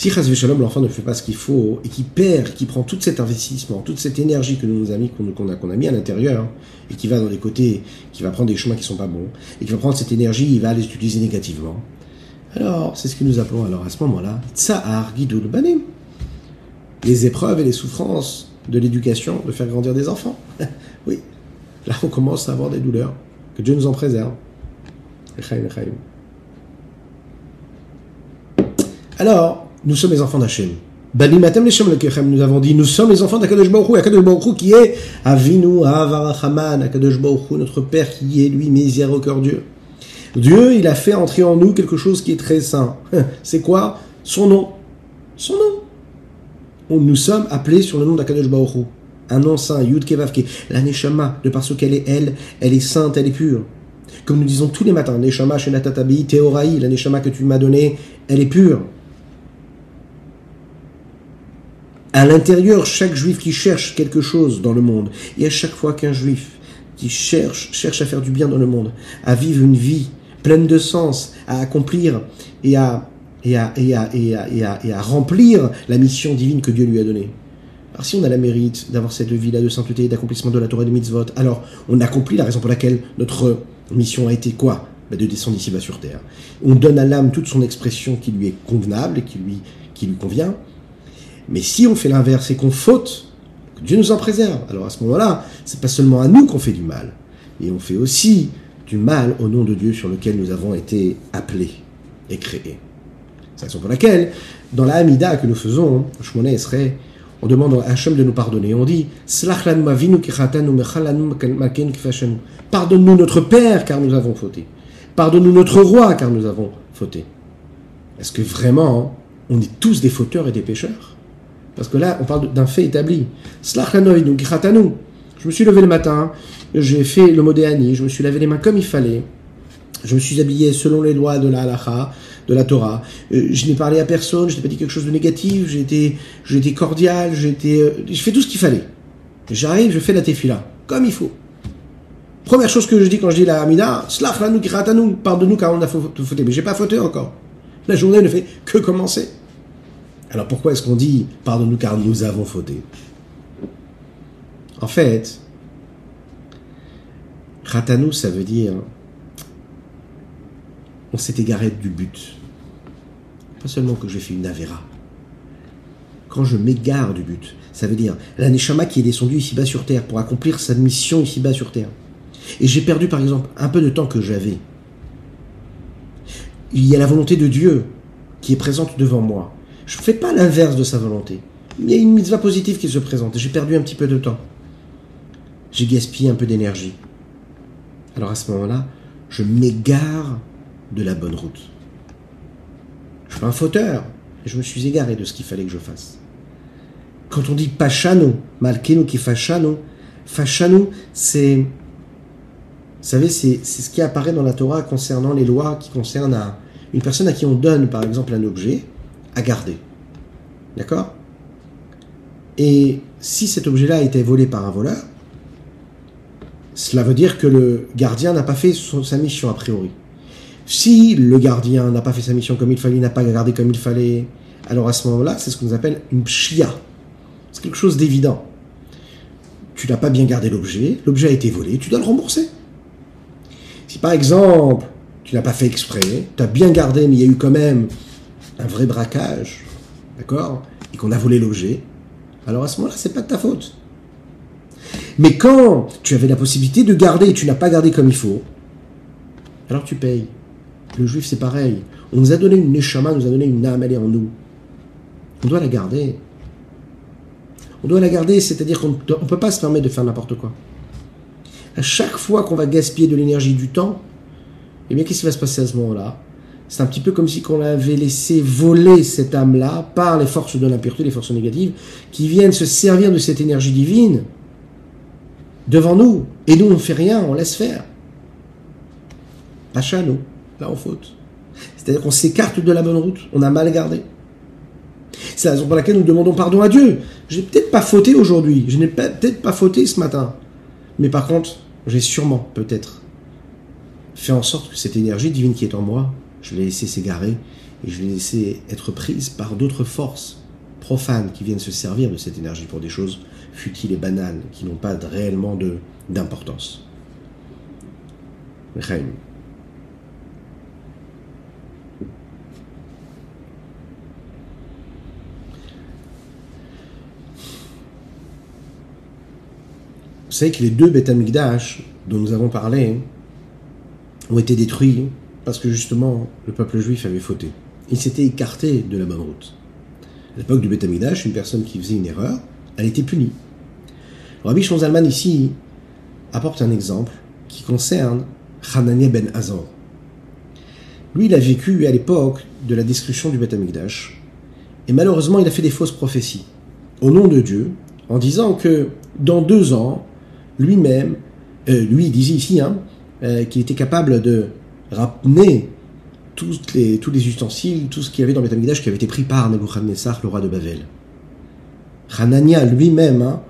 Si Chas Shalom, l'enfant ne fait pas ce qu'il faut et qui perd, qui prend tout cet investissement, toute cette énergie que nous nous a mis, qu'on a, qu'on a mis à l'intérieur, et qui va dans les côtés, qui va prendre des chemins qui sont pas bons, et qui va prendre cette énergie, il va les utiliser négativement. Alors, c'est ce que nous appelons alors à ce moment-là, Tsahar Gidul Banim. Les épreuves et les souffrances de l'éducation, de faire grandir des enfants. oui, là on commence à avoir des douleurs. Que Dieu nous en préserve. Alors, nous sommes les enfants d'Hachem. Nous avons dit, nous sommes les enfants d'Akadosh Baruch Akadosh Baruch qui est Avinu Avarachaman, Akadosh Baruch notre Père qui est lui miséricordieux. Dieu, il a fait entrer en nous quelque chose qui est très saint. C'est quoi? Son nom. Son nom. Nous sommes appelés sur le nom d'Akadosh Baruch Un nom saint, Yud Kevavke. La Neshama, de parce qu'elle est elle, elle est sainte, elle est pure. Comme nous disons tous les matins, Neshama, Shenatatabi, Teoraï, la Neshama que tu m'as donnée, elle est pure. à l'intérieur, chaque juif qui cherche quelque chose dans le monde, et à chaque fois qu'un juif qui cherche, cherche à faire du bien dans le monde, à vivre une vie pleine de sens, à accomplir et à, remplir la mission divine que Dieu lui a donnée. Si on a la mérite d'avoir cette vie-là de sainteté, d'accomplissement de la Torah de mitzvot, alors on accomplit la raison pour laquelle notre mission a été quoi? Bah, De descendre ici-bas sur terre. On donne à l'âme toute son expression qui lui est convenable et qui lui, qui lui convient, mais si on fait l'inverse et qu'on faute, que Dieu nous en préserve, alors à ce moment-là, c'est pas seulement à nous qu'on fait du mal, et on fait aussi du mal au nom de Dieu sur lequel nous avons été appelés et créés. C'est la raison pour laquelle, dans la Hamida que nous faisons, Shmoné serait, on demande à Hachem de nous pardonner. On dit Pardonne-nous notre Père car nous avons fauté. Pardonne-nous notre Roi car nous avons fauté. Est-ce que vraiment on est tous des fauteurs et des pécheurs? Parce que là, on parle d'un fait établi. Je me suis levé le matin, j'ai fait le modéani, je me suis lavé les mains comme il fallait. Je me suis habillé selon les lois de la halacha, de la Torah. Euh, je n'ai parlé à personne, je n'ai pas dit quelque chose de négatif, j'ai été, cordial, j'ai été, euh, j'ai fait tout ce qu'il fallait. J'arrive, je fais la tefila, comme il faut. Première chose que je dis quand je dis la Hamida, pardonne-nous car on a fauté. Mais j'ai pas fauté encore. La journée ne fait que commencer. Alors pourquoi est-ce qu'on dit pardonne-nous car nous avons fauté? En fait, Ratanou, ça veut dire on s'est égaré du but. Pas seulement que j'ai fait une avéra. Quand je m'égare du but, ça veut dire la Neshama qui est descendue ici-bas sur terre pour accomplir sa mission ici-bas sur terre. Et j'ai perdu par exemple un peu de temps que j'avais. Il y a la volonté de Dieu qui est présente devant moi. Je ne fais pas l'inverse de sa volonté. Il y a une mitzvah positive qui se présente. J'ai perdu un petit peu de temps. J'ai gaspillé un peu d'énergie. Alors à ce moment-là, je m'égare de la bonne route. Je suis un fauteur. Je me suis égaré de ce qu'il fallait que je fasse. Quand on dit pachano, malkenu qui fachano, fachano, c'est. Vous savez, c'est ce qui apparaît dans la Torah concernant les lois qui concernent une personne à qui on donne, par exemple, un objet à garder. D'accord? Et si cet objet-là a été volé par un voleur, cela veut dire que le gardien n'a pas fait sa mission a priori. Si le gardien n'a pas fait sa mission comme il fallait, n'a pas gardé comme il fallait, alors à ce moment-là, c'est ce qu'on appelle une pshia. C'est quelque chose d'évident. Tu n'as pas bien gardé l'objet, l'objet a été volé, tu dois le rembourser. Si par exemple, tu n'as pas fait exprès, tu as bien gardé, mais il y a eu quand même un vrai braquage, d'accord, et qu'on a volé l'objet, alors à ce moment-là, c'est pas de ta faute. Mais quand tu avais la possibilité de garder et tu n'as pas gardé comme il faut, alors tu payes. Le juif, c'est pareil. On nous a donné une neshama, nous a donné une âme, elle est en nous. On doit la garder. On doit la garder, c'est-à-dire qu'on ne peut pas se permettre de faire n'importe quoi. À chaque fois qu'on va gaspiller de l'énergie, du temps, eh bien, qu'est-ce qui va se passer à ce moment-là? C'est un petit peu comme si on avait laissé voler cette âme-là par les forces de l'impureté, les forces négatives, qui viennent se servir de cette énergie divine devant nous. Et nous, on ne fait rien, on laisse faire. Pacha, nous, là, on faute. C'est-à-dire qu'on s'écarte de la bonne route, on a mal gardé. C'est la raison pour laquelle nous demandons pardon à Dieu. Je n'ai peut-être pas fauté aujourd'hui, je n'ai peut-être pas fauté ce matin. Mais par contre, j'ai sûrement, peut-être, fait en sorte que cette énergie divine qui est en moi je l'ai laissé s'égarer et je l'ai laissé être prise par d'autres forces profanes qui viennent se servir de cette énergie pour des choses futiles et banales, qui n'ont pas réellement d'importance. Savez que les deux Beth dont nous avons parlé ont été détruits parce que justement le peuple juif avait fauté. Il s'était écarté de la bonne route. À l'époque du Beth une personne qui faisait une erreur, elle était punie. Rabbi Shonzalman ici apporte un exemple qui concerne Hananiah ben Azor. Lui, il a vécu à l'époque de la destruction du Beth et malheureusement, il a fait des fausses prophéties au nom de Dieu, en disant que dans deux ans, lui-même, euh, lui, disait ici hein, euh, qu'il était capable de ramener tous les, ustensiles, tout ce qu'il y avait dans le qui avait été pris par Nebuchadnezzar, le roi de Babel. Hanania lui-même hein,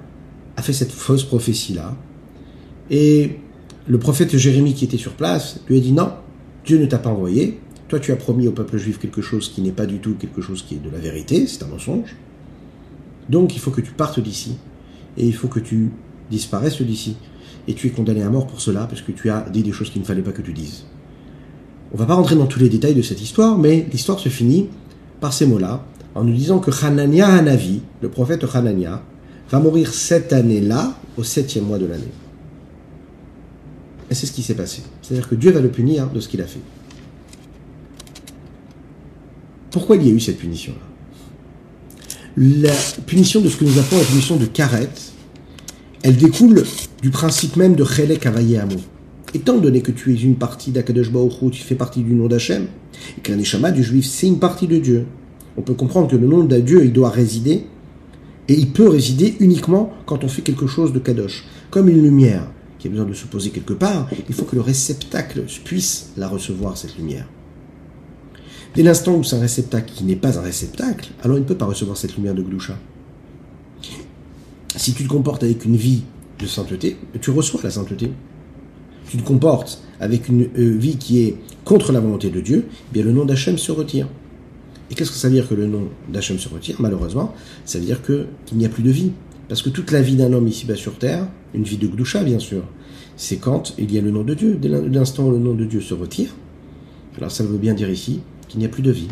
a fait cette fausse prophétie-là. Et le prophète Jérémie qui était sur place lui a dit non, Dieu ne t'a pas envoyé. Toi, tu as promis au peuple juif quelque chose qui n'est pas du tout quelque chose qui est de la vérité, c'est un mensonge. Donc, il faut que tu partes d'ici. Et il faut que tu disparaissent d'ici. Et tu es condamné à mort pour cela, parce que tu as dit des choses qu'il ne fallait pas que tu dises. On va pas rentrer dans tous les détails de cette histoire, mais l'histoire se finit par ces mots-là, en nous disant que Hanania Hanavi, le prophète Hanania, va mourir cette année-là, au septième mois de l'année. Et c'est ce qui s'est passé. C'est-à-dire que Dieu va le punir de ce qu'il a fait. Pourquoi il y a eu cette punition-là? La punition de ce que nous appelons la punition de carette, elle découle du principe même de Chelek Amo. Étant donné que tu es une partie d'Akadosh Baruch tu fais partie du nom d'Hachem, et que l'Aneshama du juif, c'est une partie de Dieu, on peut comprendre que le nom de Dieu, il doit résider, et il peut résider uniquement quand on fait quelque chose de Kadosh. Comme une lumière qui a besoin de se poser quelque part, il faut que le réceptacle puisse la recevoir, cette lumière. Dès l'instant où c'est un réceptacle qui n'est pas un réceptacle, alors il ne peut pas recevoir cette lumière de Gloucha. Si tu te comportes avec une vie de sainteté, tu reçois la sainteté. Tu te comportes avec une euh, vie qui est contre la volonté de Dieu, eh bien le nom d'Hachem se retire. Et qu'est-ce que ça veut dire que le nom d'Hachem se retire? Malheureusement, ça veut dire qu'il n'y a plus de vie. Parce que toute la vie d'un homme ici-bas sur terre, une vie de Gdusha bien sûr, c'est quand il y a le nom de Dieu. Dès l'instant où le nom de Dieu se retire, alors ça veut bien dire ici qu'il n'y a plus de vie.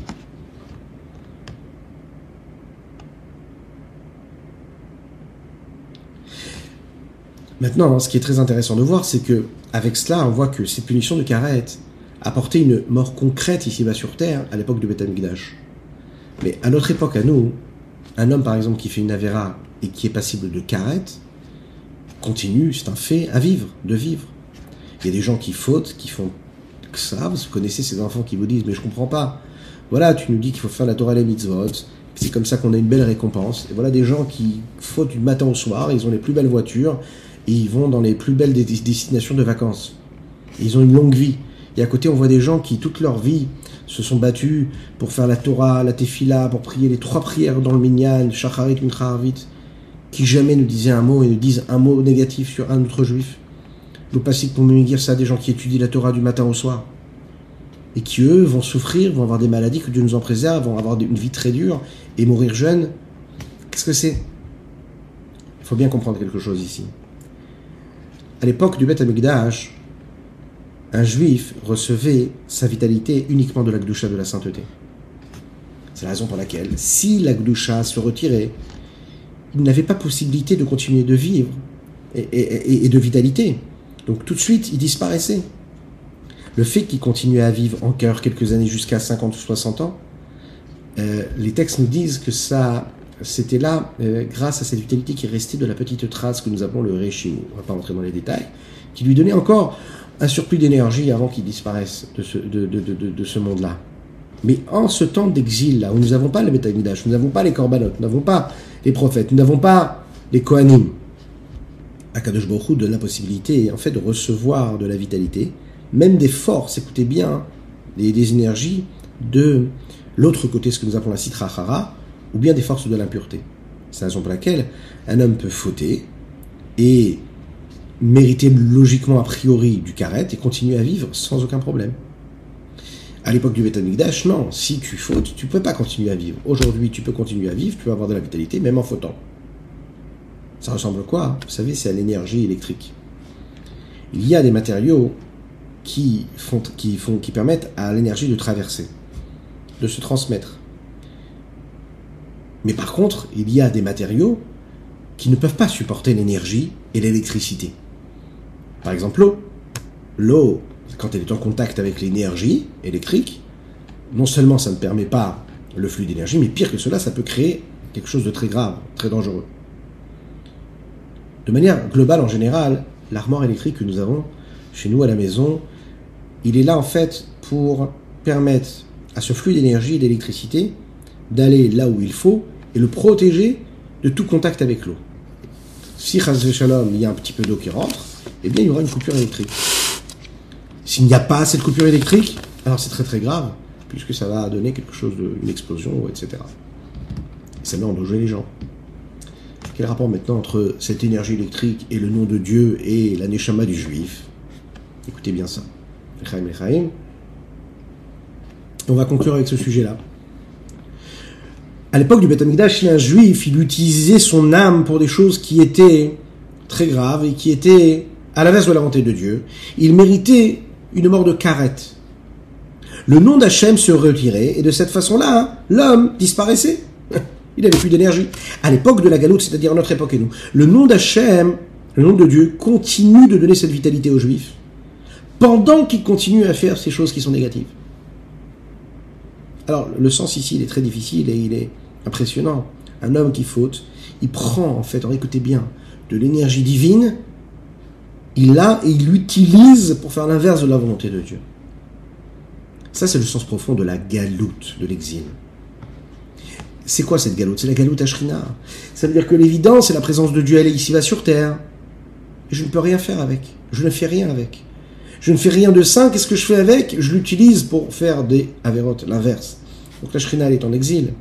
Maintenant, ce qui est très intéressant de voir, c'est que avec cela, on voit que cette punition de Karet apportait une mort concrète ici-bas sur Terre à l'époque de Beth Mais à notre époque, à nous, un homme par exemple qui fait une avéra et qui est passible de Karet continue, c'est un fait, à vivre, de vivre. Il y a des gens qui fautent, qui font ça. Vous connaissez ces enfants qui vous disent Mais je comprends pas. Voilà, tu nous dis qu'il faut faire la Torah et les mitzvot. C'est comme ça qu'on a une belle récompense. Et voilà des gens qui fautent du matin au soir, ils ont les plus belles voitures, et ils vont dans les plus belles destinations de vacances. Ils ont une longue vie. Et à côté, on voit des gens qui, toute leur vie, se sont battus pour faire la Torah, la Tefila, pour prier les trois prières dans le Minyan, Shacharit, Mitrahavit, qui jamais ne disaient un mot et ne disent un mot négatif sur un autre juif. Le passé pour me dire ça des gens qui étudient la Torah du matin au soir. Et qui, eux, vont souffrir, vont avoir des maladies, que Dieu nous en préserve, vont avoir une vie très dure et mourir jeunes. Qu'est-ce que c'est? Il faut bien comprendre quelque chose ici à l'époque du Beth Amikdash, un juif recevait sa vitalité uniquement de la Gdusha de la sainteté. C'est la raison pour laquelle, si la Gdusha se retirait, il n'avait pas possibilité de continuer de vivre et, de vitalité. Donc tout de suite, il disparaissait. Le fait qu'il continuait à vivre encore quelques années jusqu'à 50 ou 60 ans, euh, les textes nous disent que ça c'était là, euh, grâce à cette vitalité qui restait de la petite trace que nous appelons le Réchimou. On ne va pas entrer dans les détails, qui lui donnait encore un surplus d'énergie avant qu'il disparaisse de ce, de, ce monde-là. Mais en ce temps d'exil, là, où nous n'avons pas le Betamidash, nous n'avons pas les Korbanot, nous n'avons pas les prophètes, nous n'avons pas les Kohanim, Akadosh Baruch donne la possibilité, en fait, de recevoir de la vitalité, même des forces, écoutez bien, des, des énergies de l'autre côté, ce que nous appelons la Sitra Hara, ou bien des forces de l'impureté. C'est la raison pour laquelle un homme peut fauter et mériter logiquement a priori du carrette et continuer à vivre sans aucun problème. À l'époque du Betamikdash, non. Si tu fautes, tu ne peux pas continuer à vivre. Aujourd'hui, tu peux continuer à vivre, tu peux avoir de la vitalité, même en fautant. Ça ressemble à quoi? Vous savez, c'est à l'énergie électrique. Il y a des matériaux qui permettent à l'énergie de traverser, de se transmettre. Mais par contre, il y a des matériaux qui ne peuvent pas supporter l'énergie et l'électricité. Par exemple, l'eau. L'eau, quand elle est en contact avec l'énergie électrique, non seulement ça ne permet pas le flux d'énergie, mais pire que cela, ça peut créer quelque chose de très grave, très dangereux. De manière globale, en général, l'armoire électrique que nous avons chez nous à la maison, il est là en fait pour permettre à ce flux d'énergie et d'électricité d'aller là où il faut et le protéger de tout contact avec l'eau. Si Shalom, il y a un petit peu d'eau qui rentre, eh bien il y aura une coupure électrique. S'il n'y a pas de coupure électrique, alors c'est très très grave, puisque ça va donner quelque chose d'une explosion, etc. Et ça met en danger les gens. Quel rapport maintenant entre cette énergie électrique et le nom de Dieu et la Neshama du juif? Écoutez bien ça. On va conclure avec ce sujet-là. À l'époque du Beth si un juif, il utilisait son âme pour des choses qui étaient très graves et qui étaient à l'inverse de la volonté de Dieu, il méritait une mort de carette. Le nom d'Hachem se retirait et de cette façon-là, l'homme disparaissait. Il n'avait plus d'énergie. À l'époque de la galoute, c'est-à-dire notre époque et nous, le nom d'Hachem, le nom de Dieu, continue de donner cette vitalité aux juifs pendant qu'ils continuent à faire ces choses qui sont négatives. Alors, le sens ici, il est très difficile et il est impressionnant. Un homme qui faute, il prend, en fait, écoutez bien, de l'énergie divine, il l'a et il l'utilise pour faire l'inverse de la volonté de Dieu. Ça, c'est le sens profond de la galoute, de l'exil. C'est quoi cette galoute? C'est la galoute Ashrina. Ça veut dire que l'évidence, c'est la présence de Dieu, elle est ici-bas sur terre. Et je ne peux rien faire avec. Je ne fais rien avec. Je ne fais rien de saint, qu'est-ce que je fais avec? Je l'utilise pour faire des avérotes, l'inverse. Donc la Shrina, elle est en exil.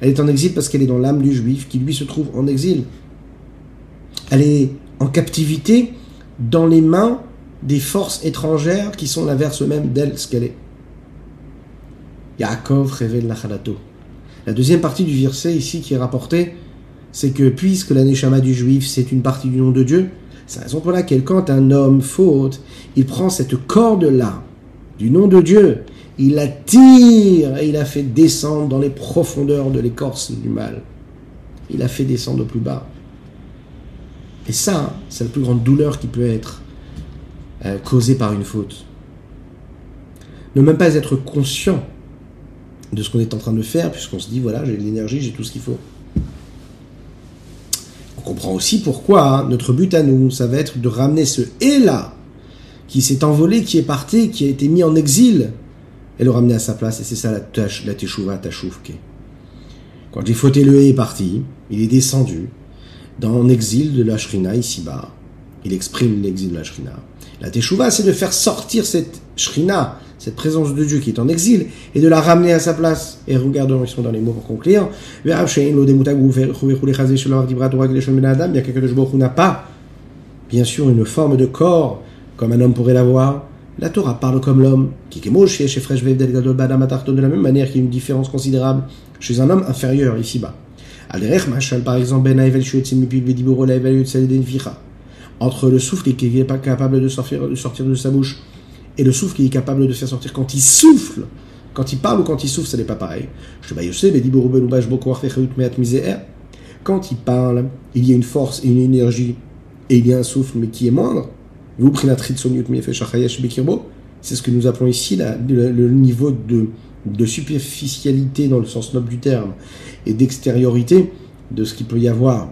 Elle est en exil parce qu'elle est dans l'âme du juif qui lui se trouve en exil. Elle est en captivité dans les mains des forces étrangères qui sont l'inverse même d'elle, ce qu'elle est. Yaakov révèle la. La deuxième partie du verset ici qui est rapportée, c'est que puisque la Neshama du juif, c'est une partie du nom de Dieu, c'est la raison pour laquelle quand un homme faute, il prend cette corde-là du nom de Dieu, il la tire et il la fait descendre dans les profondeurs de l'écorce du mal. Il la fait descendre au plus bas. Et ça, c'est la plus grande douleur qui peut être euh, causée par une faute. Ne même pas être conscient de ce qu'on est en train de faire, puisqu'on se dit, voilà, j'ai de l'énergie, j'ai tout ce qu'il faut. On comprend aussi pourquoi hein, notre but à nous, ça va être de ramener ce et-là, qui s'est envolé, qui est parti, qui a été mis en exil, et le ramener à sa place. Et c'est ça la, tâche, la teshuva. Quand j'ai fauté le est parti, il est descendu dans l'exil de la Shrina ici-bas. Il exprime l'exil de la Shrina. La teshuva, c'est de faire sortir cette Shrina, cette présence de Dieu qui est en exil, et de la ramener à sa place. Et regardons, ils sont dans les mots pour conclure. Il y a quelqu'un de n'a pas, bien sûr, une forme de corps, comme un homme pourrait l'avoir. La Torah parle comme l'homme, qui est de la même manière qu'il y a une différence considérable chez un homme inférieur ici-bas. Par exemple, entre le souffle qui n'est pas capable de sortir de sa bouche et le souffle qui est capable de faire sortir quand il souffle. Quand il parle ou quand il souffle, ce n'est pas pareil. Quand il parle, il y a une force et une énergie, et il y a un souffle, mais qui est moindre. Vous c'est ce que nous appelons ici le, niveau de, superficialité dans le sens noble du terme et d'extériorité de ce qu'il peut y avoir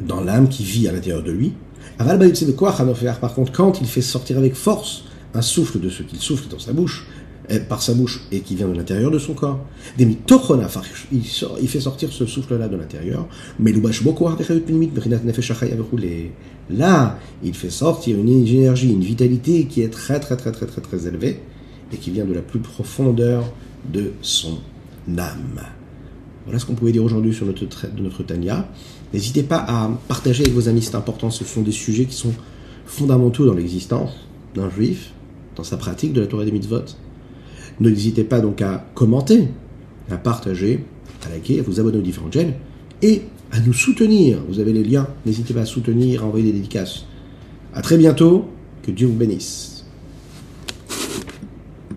dans l'âme qui vit à l'intérieur de lui. Par contre, quand il fait sortir avec force un souffle de ce qu'il souffle dans sa bouche, par sa bouche et qui vient de l'intérieur de son corps. Il fait sortir ce souffle-là de l'intérieur. Mais là, il fait sortir une énergie, une vitalité qui est très très très très très très élevée et qui vient de la plus profondeur de son âme. Voilà ce qu'on pouvait dire aujourd'hui sur notre, de notre Tania. N'hésitez pas à partager avec vos amis, c'est important. Ce sont des sujets qui sont fondamentaux dans l'existence d'un juif, dans sa pratique de la Torah des mitzvot. N'hésitez pas donc à commenter, à partager, à liker, à vous abonner aux différentes chaînes et à nous soutenir. Vous avez les liens, n'hésitez pas à soutenir, à envoyer des dédicaces. À très bientôt, que Dieu vous bénisse.